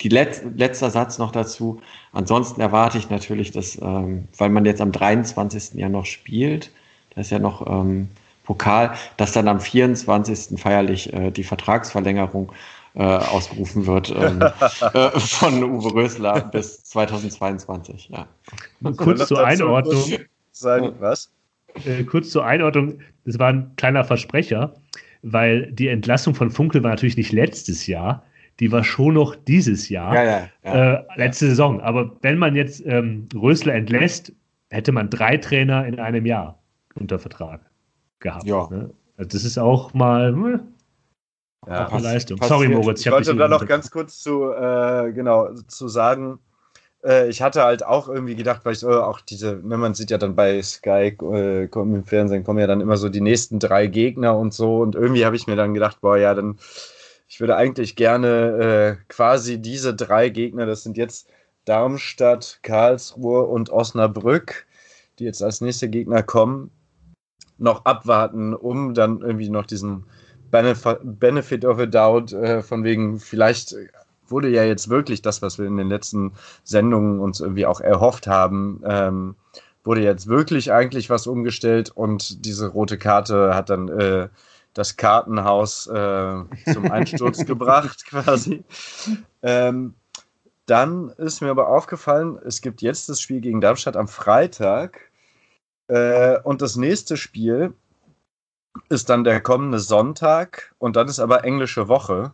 die Let letzter Satz noch dazu. Ansonsten erwarte ich natürlich, dass, ähm, weil man jetzt am 23. ja noch spielt, da ist ja noch ähm, Pokal, dass dann am 24. feierlich äh, die Vertragsverlängerung äh, ausgerufen wird ähm, äh, von Uwe Rösler bis 2022. Ja. Kurz zur Einordnung. Sagen, was? Äh, kurz zur Einordnung, das war ein kleiner Versprecher weil die Entlassung von Funkel war natürlich nicht letztes Jahr, die war schon noch dieses Jahr, ja, ja, ja, äh, letzte Saison. Aber wenn man jetzt ähm, Rösler entlässt, hätte man drei Trainer in einem Jahr unter Vertrag gehabt. Ja. Ne? Also das ist auch mal hm, ja, eine Leistung. Sorry, Moritz. Ich, ich wollte da noch ganz kurz zu, äh, genau, zu sagen, äh, ich hatte halt auch irgendwie gedacht, weil ich so auch diese, ne, man sieht ja dann bei Sky äh, im Fernsehen kommen ja dann immer so die nächsten drei Gegner und so. Und irgendwie habe ich mir dann gedacht, boah, ja, dann ich würde eigentlich gerne äh, quasi diese drei Gegner, das sind jetzt Darmstadt, Karlsruhe und Osnabrück, die jetzt als nächste Gegner kommen, noch abwarten, um dann irgendwie noch diesen Benefit of a Doubt äh, von wegen vielleicht wurde ja jetzt wirklich das, was wir in den letzten Sendungen uns irgendwie auch erhofft haben, ähm, wurde jetzt wirklich eigentlich was umgestellt und diese rote Karte hat dann äh, das Kartenhaus äh, zum Einsturz gebracht, quasi. Ähm, dann ist mir aber aufgefallen, es gibt jetzt das Spiel gegen Darmstadt am Freitag äh, und das nächste Spiel ist dann der kommende Sonntag und dann ist aber englische Woche.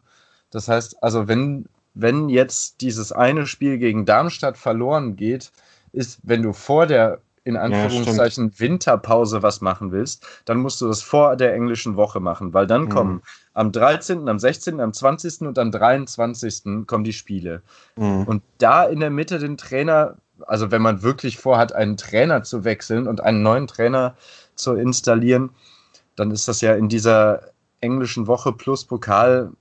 Das heißt, also wenn wenn jetzt dieses eine Spiel gegen Darmstadt verloren geht, ist, wenn du vor der in Anführungszeichen ja, Winterpause was machen willst, dann musst du das vor der englischen Woche machen, weil dann mhm. kommen am 13., am 16., am 20. und am 23. kommen die Spiele. Mhm. Und da in der Mitte den Trainer, also wenn man wirklich vorhat, einen Trainer zu wechseln und einen neuen Trainer zu installieren, dann ist das ja in dieser englischen Woche plus Pokal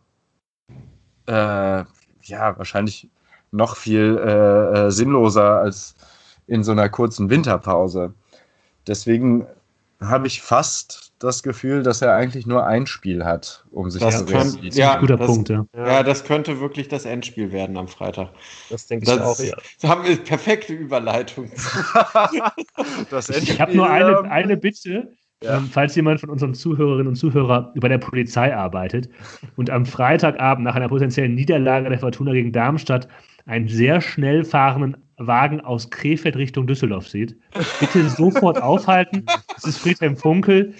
äh, ja, wahrscheinlich noch viel äh, äh, sinnloser als in so einer kurzen Winterpause. Deswegen habe ich fast das Gefühl, dass er eigentlich nur ein Spiel hat, um sich das zu könnte, ja, guter das, Punkt, ja. ja. das könnte wirklich das Endspiel werden am Freitag. Das denke ich auch, ja. Das haben wir perfekte Überleitung. ich habe nur eine, eine Bitte. Ja. Ähm, falls jemand von unseren Zuhörerinnen und Zuhörern bei der Polizei arbeitet und am Freitagabend nach einer potenziellen Niederlage der Fortuna gegen Darmstadt einen sehr schnell fahrenden Wagen aus Krefeld Richtung Düsseldorf sieht, bitte sofort aufhalten. Das ist Friedhelm Funkel.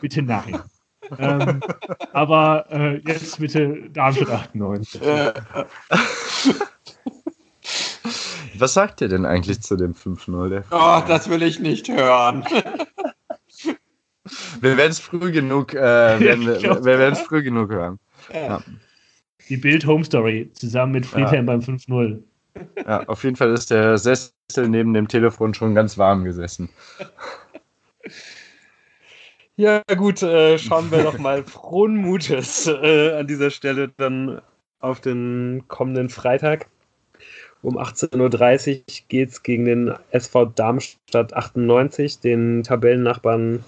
Bitte nein. Ähm, aber äh, jetzt bitte Darmstadt 98. Was sagt ihr denn eigentlich zu dem 5-0? Oh, das will ich nicht hören. wir werden es früh genug, äh, werden, wir, wir werden es früh genug hören. Ja. Ja. Die Bild Home Story zusammen mit Friedhelm ja. beim 5-0. Ja, auf jeden Fall ist der Sessel neben dem Telefon schon ganz warm gesessen. Ja, gut, äh, schauen wir doch mal frohen Mutes äh, an dieser Stelle dann auf den kommenden Freitag. Um 18.30 Uhr geht es gegen den SV Darmstadt 98, den Tabellennachbarn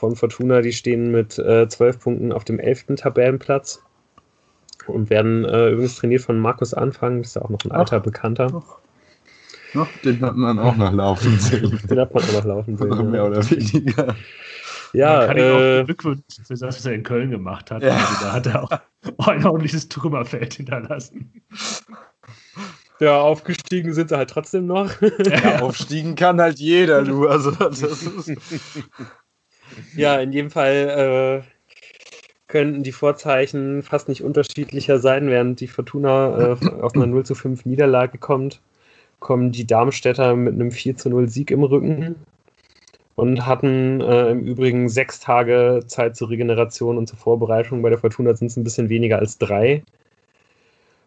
von Fortuna. Die stehen mit äh, 12 Punkten auf dem 11. Tabellenplatz und werden äh, übrigens trainiert von Markus Anfang. Das ist ja auch noch ein alter Ach, Bekannter. Noch. Noch, den hat man auch noch laufen sehen. Den hat man auch noch laufen sehen. Mehr oder weniger. Ja, Man kann äh, ihm auch Glückwunsch für das, was er in Köln gemacht hat. Ja. Also da hat er auch ein ordentliches Trümmerfeld hinterlassen. Ja, aufgestiegen sind sie halt trotzdem noch. Ja, aufstiegen kann halt jeder, du. Also, das ist ja, in jedem Fall äh, könnten die Vorzeichen fast nicht unterschiedlicher sein, während die Fortuna äh, auf einer 0 zu 5 Niederlage kommt, kommen die Darmstädter mit einem 4 zu 0 Sieg im Rücken und hatten äh, im Übrigen sechs Tage Zeit zur Regeneration und zur Vorbereitung. Bei der Fortuna sind es ein bisschen weniger als drei.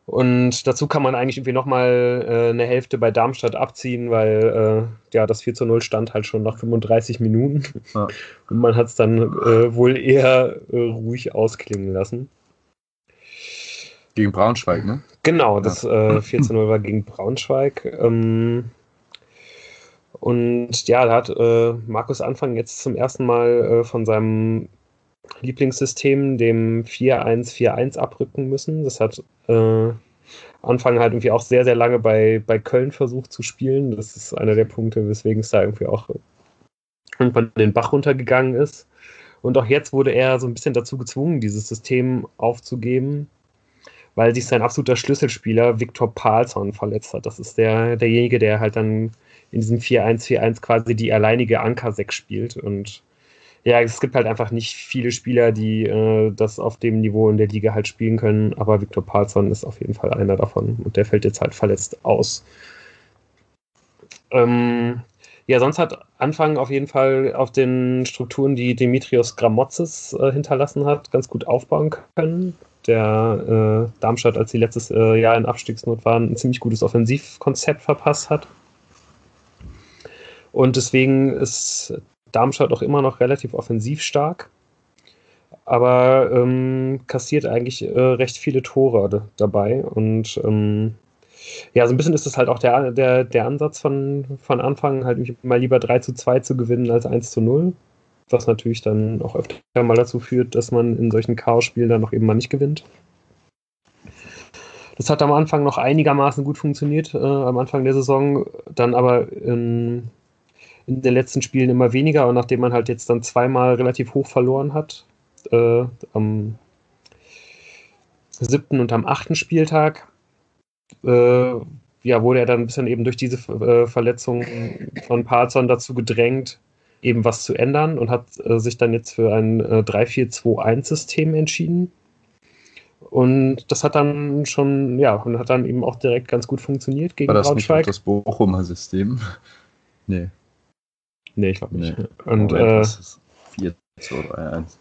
Und dazu kann man eigentlich irgendwie nochmal äh, eine Hälfte bei Darmstadt abziehen, weil äh, ja, das 4 zu 0 stand halt schon nach 35 Minuten. Ja. Und man hat es dann äh, wohl eher äh, ruhig ausklingen lassen. Gegen Braunschweig, ne? Genau, das ja. 4 äh, zu 0 war gegen Braunschweig. Ähm, und ja, da hat äh, Markus Anfang jetzt zum ersten Mal äh, von seinem Lieblingssystem, dem 4-1-4-1, abrücken müssen. Das hat äh, Anfang halt irgendwie auch sehr, sehr lange bei, bei Köln versucht zu spielen. Das ist einer der Punkte, weswegen es da irgendwie auch irgendwann den Bach runtergegangen ist. Und auch jetzt wurde er so ein bisschen dazu gezwungen, dieses System aufzugeben, weil sich sein absoluter Schlüsselspieler Viktor Palsson verletzt hat. Das ist der, derjenige, der halt dann in diesem 4-1-4-1 quasi die alleinige Anker-6 spielt. Und ja, es gibt halt einfach nicht viele Spieler, die äh, das auf dem Niveau in der Liga halt spielen können, aber Viktor Palsson ist auf jeden Fall einer davon und der fällt jetzt halt verletzt aus. Ähm, ja, sonst hat Anfang auf jeden Fall auf den Strukturen, die Dimitrios Gramotzes äh, hinterlassen hat, ganz gut aufbauen können. Der äh, Darmstadt, als sie letztes äh, Jahr in Abstiegsnot waren, ein ziemlich gutes Offensivkonzept verpasst hat. Und deswegen ist Darmstadt auch immer noch relativ offensiv stark, aber ähm, kassiert eigentlich äh, recht viele Tore dabei. Und ähm, ja, so ein bisschen ist es halt auch der, der, der Ansatz von, von Anfang, halt mal lieber 3 zu 2 zu gewinnen als 1 zu 0. Was natürlich dann auch öfter mal dazu führt, dass man in solchen Chaos-Spielen dann noch eben mal nicht gewinnt. Das hat am Anfang noch einigermaßen gut funktioniert, äh, am Anfang der Saison, dann aber in, in den letzten Spielen immer weniger. Und nachdem man halt jetzt dann zweimal relativ hoch verloren hat, äh, am siebten und am achten Spieltag, äh, ja, wurde er dann ein bisschen eben durch diese äh, Verletzung von Parzon dazu gedrängt, eben was zu ändern und hat äh, sich dann jetzt für ein äh, 3-4-2-1-System entschieden. Und das hat dann schon, ja, und hat dann eben auch direkt ganz gut funktioniert gegen War das Braunschweig. Nicht das Bochumer System? Nee. Nee, ich glaube nicht. Nee. Und, äh, 4, 2, 3, 1.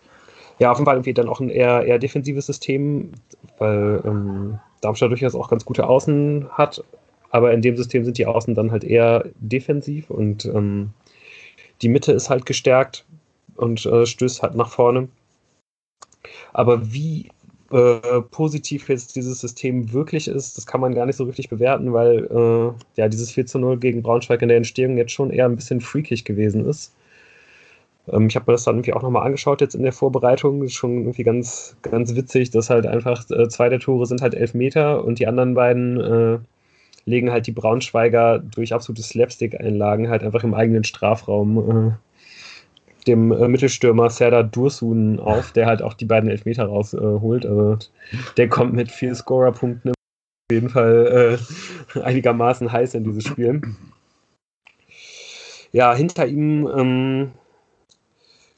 Ja, auf jeden Fall irgendwie dann auch ein eher, eher defensives System, weil ähm, Darmstadt durchaus auch ganz gute Außen hat, aber in dem System sind die Außen dann halt eher defensiv und ähm, die Mitte ist halt gestärkt und äh, stößt halt nach vorne. Aber wie äh, positiv jetzt dieses System wirklich ist, das kann man gar nicht so richtig bewerten, weil äh, ja dieses 4 zu 0 gegen Braunschweig in der Entstehung jetzt schon eher ein bisschen freakig gewesen ist. Ähm, ich habe mir das dann irgendwie auch nochmal angeschaut jetzt in der Vorbereitung. Ist schon irgendwie ganz, ganz witzig, dass halt einfach äh, zwei der Tore sind halt elf Meter und die anderen beiden äh, legen halt die Braunschweiger durch absolute Slapstick-Einlagen halt einfach im eigenen Strafraum äh, dem äh, Mittelstürmer Serdar Dursun auf, der halt auch die beiden Elfmeter rausholt. Äh, also der kommt mit vier Scorerpunkten auf jeden Fall äh, einigermaßen heiß in dieses Spiel. Ja, hinter ihm ähm,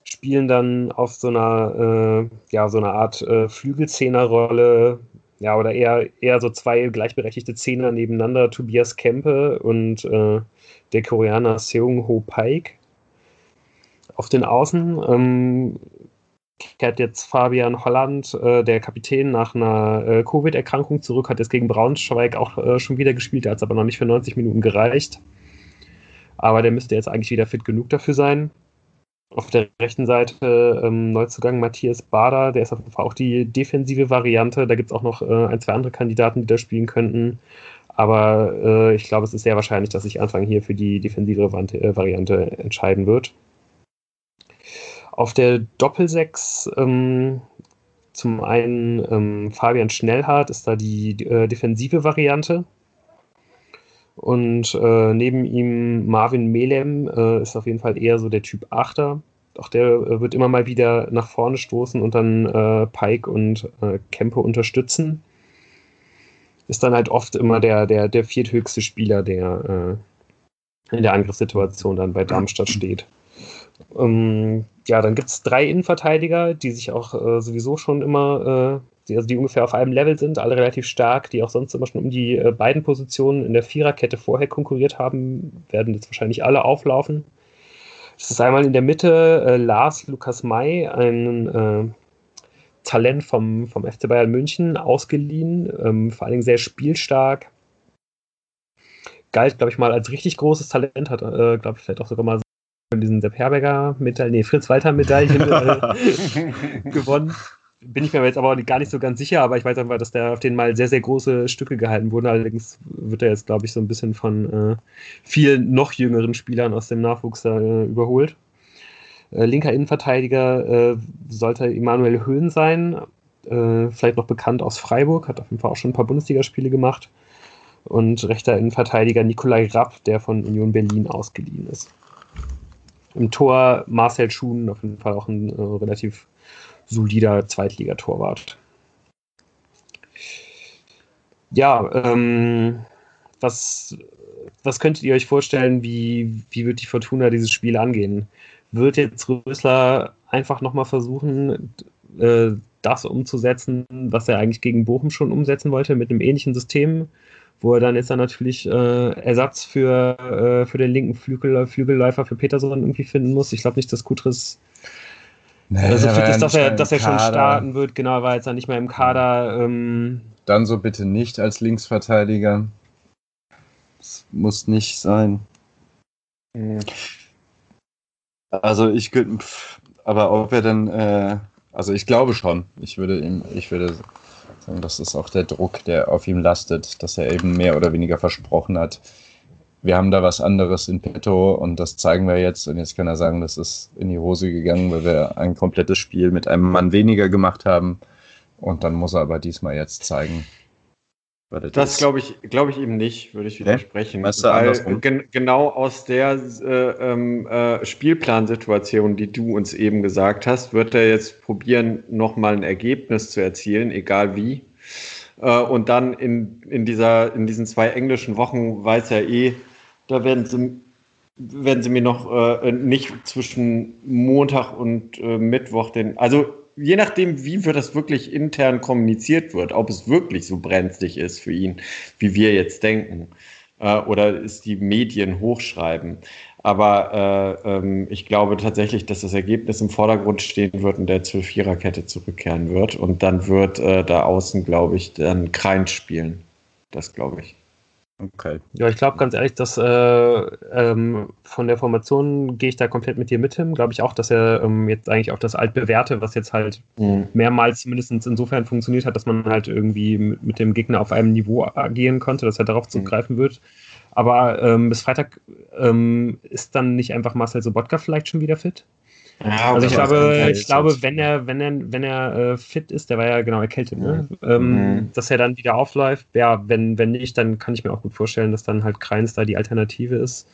spielen dann auf so einer, äh, ja, so einer Art äh, Flügelzehnerrolle ja, oder eher, eher so zwei gleichberechtigte Zehner nebeneinander, Tobias Kempe und äh, der Koreaner Seung Ho Paik. Auf den Außen ähm, kehrt jetzt Fabian Holland, äh, der Kapitän, nach einer äh, Covid-Erkrankung zurück, hat jetzt gegen Braunschweig auch äh, schon wieder gespielt, hat es aber noch nicht für 90 Minuten gereicht. Aber der müsste jetzt eigentlich wieder fit genug dafür sein. Auf der rechten Seite ähm, Neuzugang Matthias Bader, der ist auf jeden Fall auch die defensive Variante. Da gibt es auch noch äh, ein, zwei andere Kandidaten, die da spielen könnten. Aber äh, ich glaube, es ist sehr wahrscheinlich, dass sich Anfang hier für die defensive äh, Variante entscheiden wird. Auf der Doppelsechs ähm, zum einen ähm, Fabian Schnellhardt ist da die, äh, defensive Variante. Und äh, neben ihm Marvin Melem äh, ist auf jeden Fall eher so der Typ Achter. Auch der äh, wird immer mal wieder nach vorne stoßen und dann äh, Pike und äh, Kempe unterstützen. Ist dann halt oft immer der, der, der vierthöchste Spieler, der in der Angriffssituation dann bei Darmstadt steht. Ähm, ja, dann gibt es drei Innenverteidiger, die sich auch äh, sowieso schon immer, äh, die, also die ungefähr auf einem Level sind, alle relativ stark, die auch sonst immer schon um die äh, beiden Positionen in der Viererkette vorher konkurriert haben, werden jetzt wahrscheinlich alle auflaufen. Das ist einmal in der Mitte äh, Lars Lukas May, ein äh, Talent vom, vom FC Bayern München, ausgeliehen, ähm, vor allen Dingen sehr spielstark. Galt, glaube ich, mal als richtig großes Talent, hat, äh, glaube ich, vielleicht auch sogar mal von diesen Sepp Herberger Medaillen, nee, Fritz Walter Medaillen äh, gewonnen. Bin ich mir jetzt aber gar nicht so ganz sicher, aber ich weiß einfach, dass der auf den mal sehr, sehr große Stücke gehalten wurden. Allerdings wird er jetzt, glaube ich, so ein bisschen von äh, vielen noch jüngeren Spielern aus dem Nachwuchs äh, überholt. Äh, linker Innenverteidiger äh, sollte Emanuel Höhn sein, äh, vielleicht noch bekannt aus Freiburg, hat auf jeden Fall auch schon ein paar Bundesligaspiele gemacht. Und rechter Innenverteidiger Nikolai Rapp, der von Union Berlin ausgeliehen ist. Im Tor Marcel Schuhn, auf jeden Fall auch ein äh, relativ solider Zweitligatorwart. Ja, ähm, was, was könntet ihr euch vorstellen, wie, wie wird die Fortuna dieses Spiel angehen? Wird jetzt Rösler einfach nochmal versuchen, äh, das umzusetzen, was er eigentlich gegen Bochum schon umsetzen wollte, mit einem ähnlichen System? Wo er dann jetzt dann natürlich äh, Ersatz für, äh, für den linken Flügel, Flügelläufer für Peterson irgendwie finden muss. Ich glaube nicht, dass Kutris nee, so fit ist, dass er, dass er schon starten wird. Genau, war jetzt dann nicht mehr im Kader. Ähm. Dann so bitte nicht als Linksverteidiger. Das muss nicht sein. Mhm. Also ich könnte, aber ob er dann, äh, also ich glaube schon. Ich würde ihm, ich würde das ist auch der Druck, der auf ihm lastet, dass er eben mehr oder weniger versprochen hat. Wir haben da was anderes in petto und das zeigen wir jetzt. Und jetzt kann er sagen, das ist in die Hose gegangen, weil wir ein komplettes Spiel mit einem Mann weniger gemacht haben. Und dann muss er aber diesmal jetzt zeigen, das glaube ich, glaube ich eben nicht, würde ich widersprechen. Nee? Weil gen genau aus der äh, ähm, äh, Spielplansituation, die du uns eben gesagt hast, wird er jetzt probieren, nochmal ein Ergebnis zu erzielen, egal wie. Äh, und dann in, in, dieser, in diesen zwei englischen Wochen weiß er eh, da werden sie, werden sie mir noch äh, nicht zwischen Montag und äh, Mittwoch den, also je nachdem, wie wird das wirklich intern kommuniziert wird, ob es wirklich so brenzlig ist für ihn, wie wir jetzt denken, äh, oder es die Medien hochschreiben. Aber äh, ähm, ich glaube tatsächlich, dass das Ergebnis im Vordergrund stehen wird und der zur Viererkette zurückkehren wird. Und dann wird äh, da außen, glaube ich, dann Krein spielen. Das glaube ich. Okay. Ja, ich glaube ganz ehrlich, dass äh, ähm, von der Formation gehe ich da komplett mit dir mit hin. Glaube ich auch, dass er ähm, jetzt eigentlich auch das altbewährte, was jetzt halt mhm. mehrmals zumindest insofern funktioniert hat, dass man halt irgendwie mit, mit, dem Gegner auf einem Niveau agieren konnte, dass er darauf mhm. zugreifen wird. Aber ähm, bis Freitag ähm, ist dann nicht einfach Marcel Sobotka vielleicht schon wieder fit? Ja, also ich glaube, ich glaube, wenn er, wenn er, wenn er äh, fit ist, der war ja genau erkältet, ne? Mhm. Ähm, mhm. dass er dann wieder aufläuft. Ja, wenn, wenn nicht, dann kann ich mir auch gut vorstellen, dass dann halt Kreins da die Alternative ist.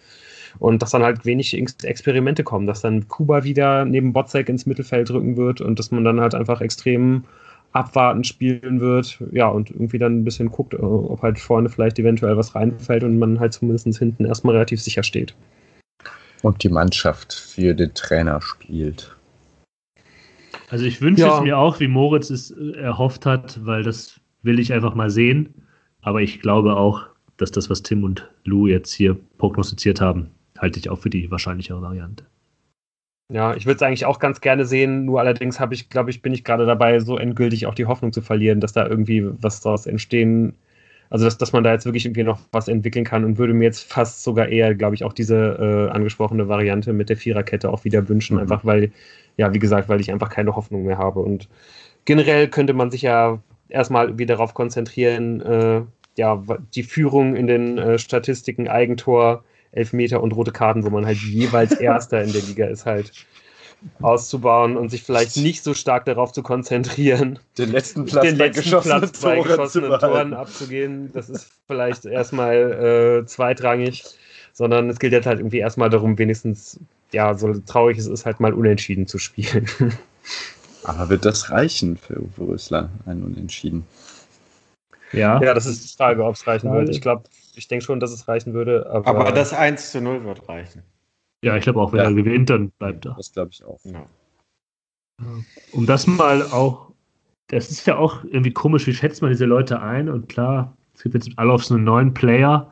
Und dass dann halt wenig Experimente kommen, dass dann Kuba wieder neben Botzek ins Mittelfeld drücken wird und dass man dann halt einfach extrem abwartend spielen wird. Ja, und irgendwie dann ein bisschen guckt, äh, ob halt vorne vielleicht eventuell was reinfällt und man halt zumindest hinten erstmal relativ sicher steht. Und die Mannschaft für den Trainer spielt. Also ich wünsche ja. es mir auch, wie Moritz es äh, erhofft hat, weil das will ich einfach mal sehen. Aber ich glaube auch, dass das, was Tim und Lou jetzt hier prognostiziert haben, halte ich auch für die wahrscheinlichere Variante. Ja, ich würde es eigentlich auch ganz gerne sehen, nur allerdings habe ich, glaube ich, bin ich gerade dabei, so endgültig auch die Hoffnung zu verlieren, dass da irgendwie was daraus entstehen, also dass, dass man da jetzt wirklich irgendwie noch was entwickeln kann und würde mir jetzt fast sogar eher, glaube ich, auch diese äh, angesprochene Variante mit der Viererkette auch wieder wünschen, mhm. einfach weil, ja, wie gesagt, weil ich einfach keine Hoffnung mehr habe. Und generell könnte man sich ja erstmal wieder darauf konzentrieren, äh, ja, die Führung in den äh, Statistiken, Eigentor, Elfmeter und rote Karten, wo man halt jeweils Erster in der Liga ist, halt auszubauen und sich vielleicht nicht so stark darauf zu konzentrieren, den letzten Platz, den letzten geschossenen Platz bei geschossenen Toren abzugehen. Das ist vielleicht erstmal äh, zweitrangig, sondern es gilt jetzt halt irgendwie erstmal darum, wenigstens, ja, so traurig es ist, halt mal unentschieden zu spielen. Aber wird das reichen für Uwe Rösler, ein Unentschieden? Ja. Ja, das ist die Frage, ob es reichen wird. Ich glaube, ich denke schon, dass es reichen würde. Aber, aber das 1 zu 0 wird reichen. Ja, ich glaube auch, wenn ja. er gewinnt, dann bleibt er. Das glaube ich auch. Ja. Um das mal auch, das ist ja auch irgendwie komisch, wie schätzt man diese Leute ein? Und klar, es gibt jetzt alle auf so einen neuen Player,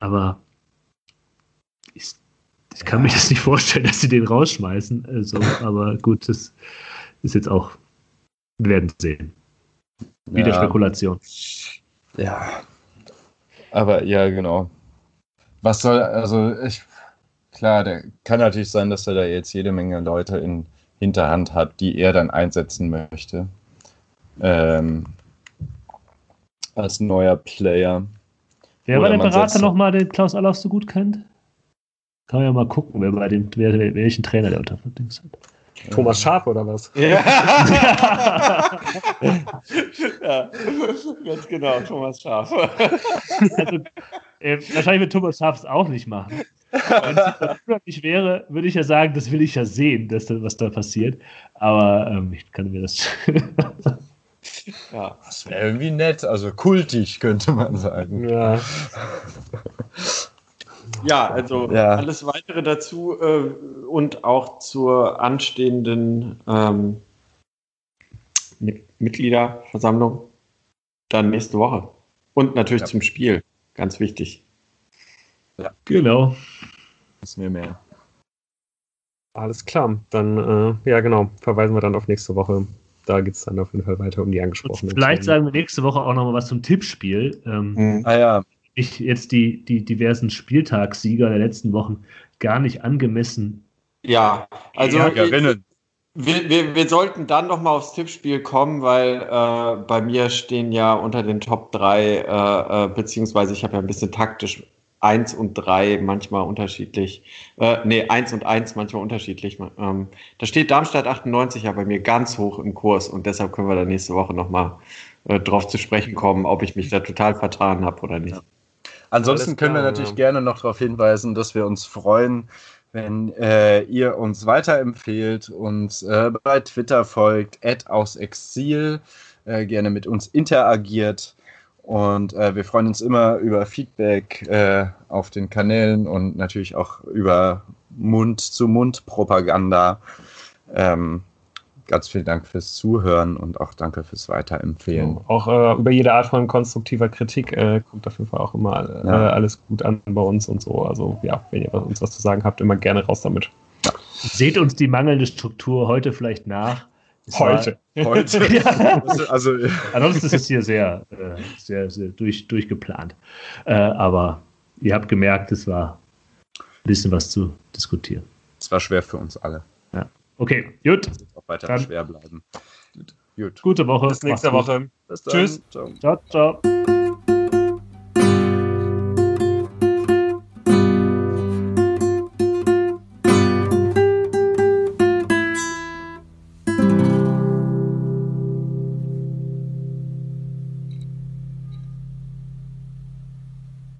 aber ich, ich kann ja. mir das nicht vorstellen, dass sie den rausschmeißen. Also, aber gut, das ist jetzt auch, wir werden sehen. Wieder ja. Spekulation. Ja. Aber ja, genau. Was soll, also ich, klar, der kann natürlich sein, dass er da jetzt jede Menge Leute in Hinterhand hat, die er dann einsetzen möchte. Ähm, als neuer Player. Wer war der Berater nochmal, den Klaus Allauf so gut kennt? Kann man ja mal gucken, wer bei dem, wer, welchen Trainer der unter Dings hat. Thomas Schaf oder was? Ja. ja. ganz genau, Thomas Schaf. Also, äh, wahrscheinlich wird Thomas Schaf es auch nicht machen. Wenn es nicht wäre, würde ich ja sagen, das will ich ja sehen, dass da, was da passiert. Aber ähm, ich kann mir das. ja, das wäre irgendwie nett, also kultig, könnte man sagen. Ja. Ja, also ja. alles weitere dazu äh, und auch zur anstehenden ähm, Mitgliederversammlung dann nächste Woche. Und natürlich ja. zum Spiel, ganz wichtig. Ja, genau. Wissen wir mehr. Alles klar, dann, äh, ja genau, verweisen wir dann auf nächste Woche. Da geht es dann auf jeden Fall weiter um die angesprochenen. Vielleicht sagen wir nächste Woche auch nochmal was zum Tippspiel. Ähm, mhm. Ah ja, ich jetzt die, die diversen Spieltagssieger der letzten Wochen gar nicht angemessen. Ja, also wir, wir, wir, sollten dann noch mal aufs Tippspiel kommen, weil äh, bei mir stehen ja unter den Top 3, äh, äh, beziehungsweise ich habe ja ein bisschen taktisch 1 und 3 manchmal unterschiedlich. Äh, nee, 1 und 1 manchmal unterschiedlich. Ähm, da steht Darmstadt 98 ja bei mir ganz hoch im Kurs und deshalb können wir da nächste Woche nochmal äh, drauf zu sprechen kommen, ob ich mich da total vertan habe oder nicht. Ja. Ansonsten können wir natürlich ja. gerne noch darauf hinweisen, dass wir uns freuen, wenn äh, ihr uns weiterempfehlt, uns äh, bei Twitter folgt, aus Exil, äh, gerne mit uns interagiert. Und äh, wir freuen uns immer über Feedback äh, auf den Kanälen und natürlich auch über Mund-zu-Mund-Propaganda. Ähm, ganz vielen Dank fürs Zuhören und auch danke fürs Weiterempfehlen. auch äh, über jede Art von konstruktiver Kritik äh, kommt auf jeden Fall auch immer äh, ja. alles gut an bei uns und so. Also ja, wenn ihr uns was zu sagen habt, immer gerne raus damit. Ja. Seht uns die mangelnde Struktur heute vielleicht nach. Heute. heute. also, also, Ansonsten ist es hier sehr, äh, sehr, sehr durch, durchgeplant. Äh, aber ihr habt gemerkt, es war ein bisschen was zu diskutieren. Es war schwer für uns alle. Ja. Okay, gut. Auch weiter Dann. schwer bleiben. Gut. Gute Woche. Bis nächste Woche. Bis Tschüss. Ciao, ciao.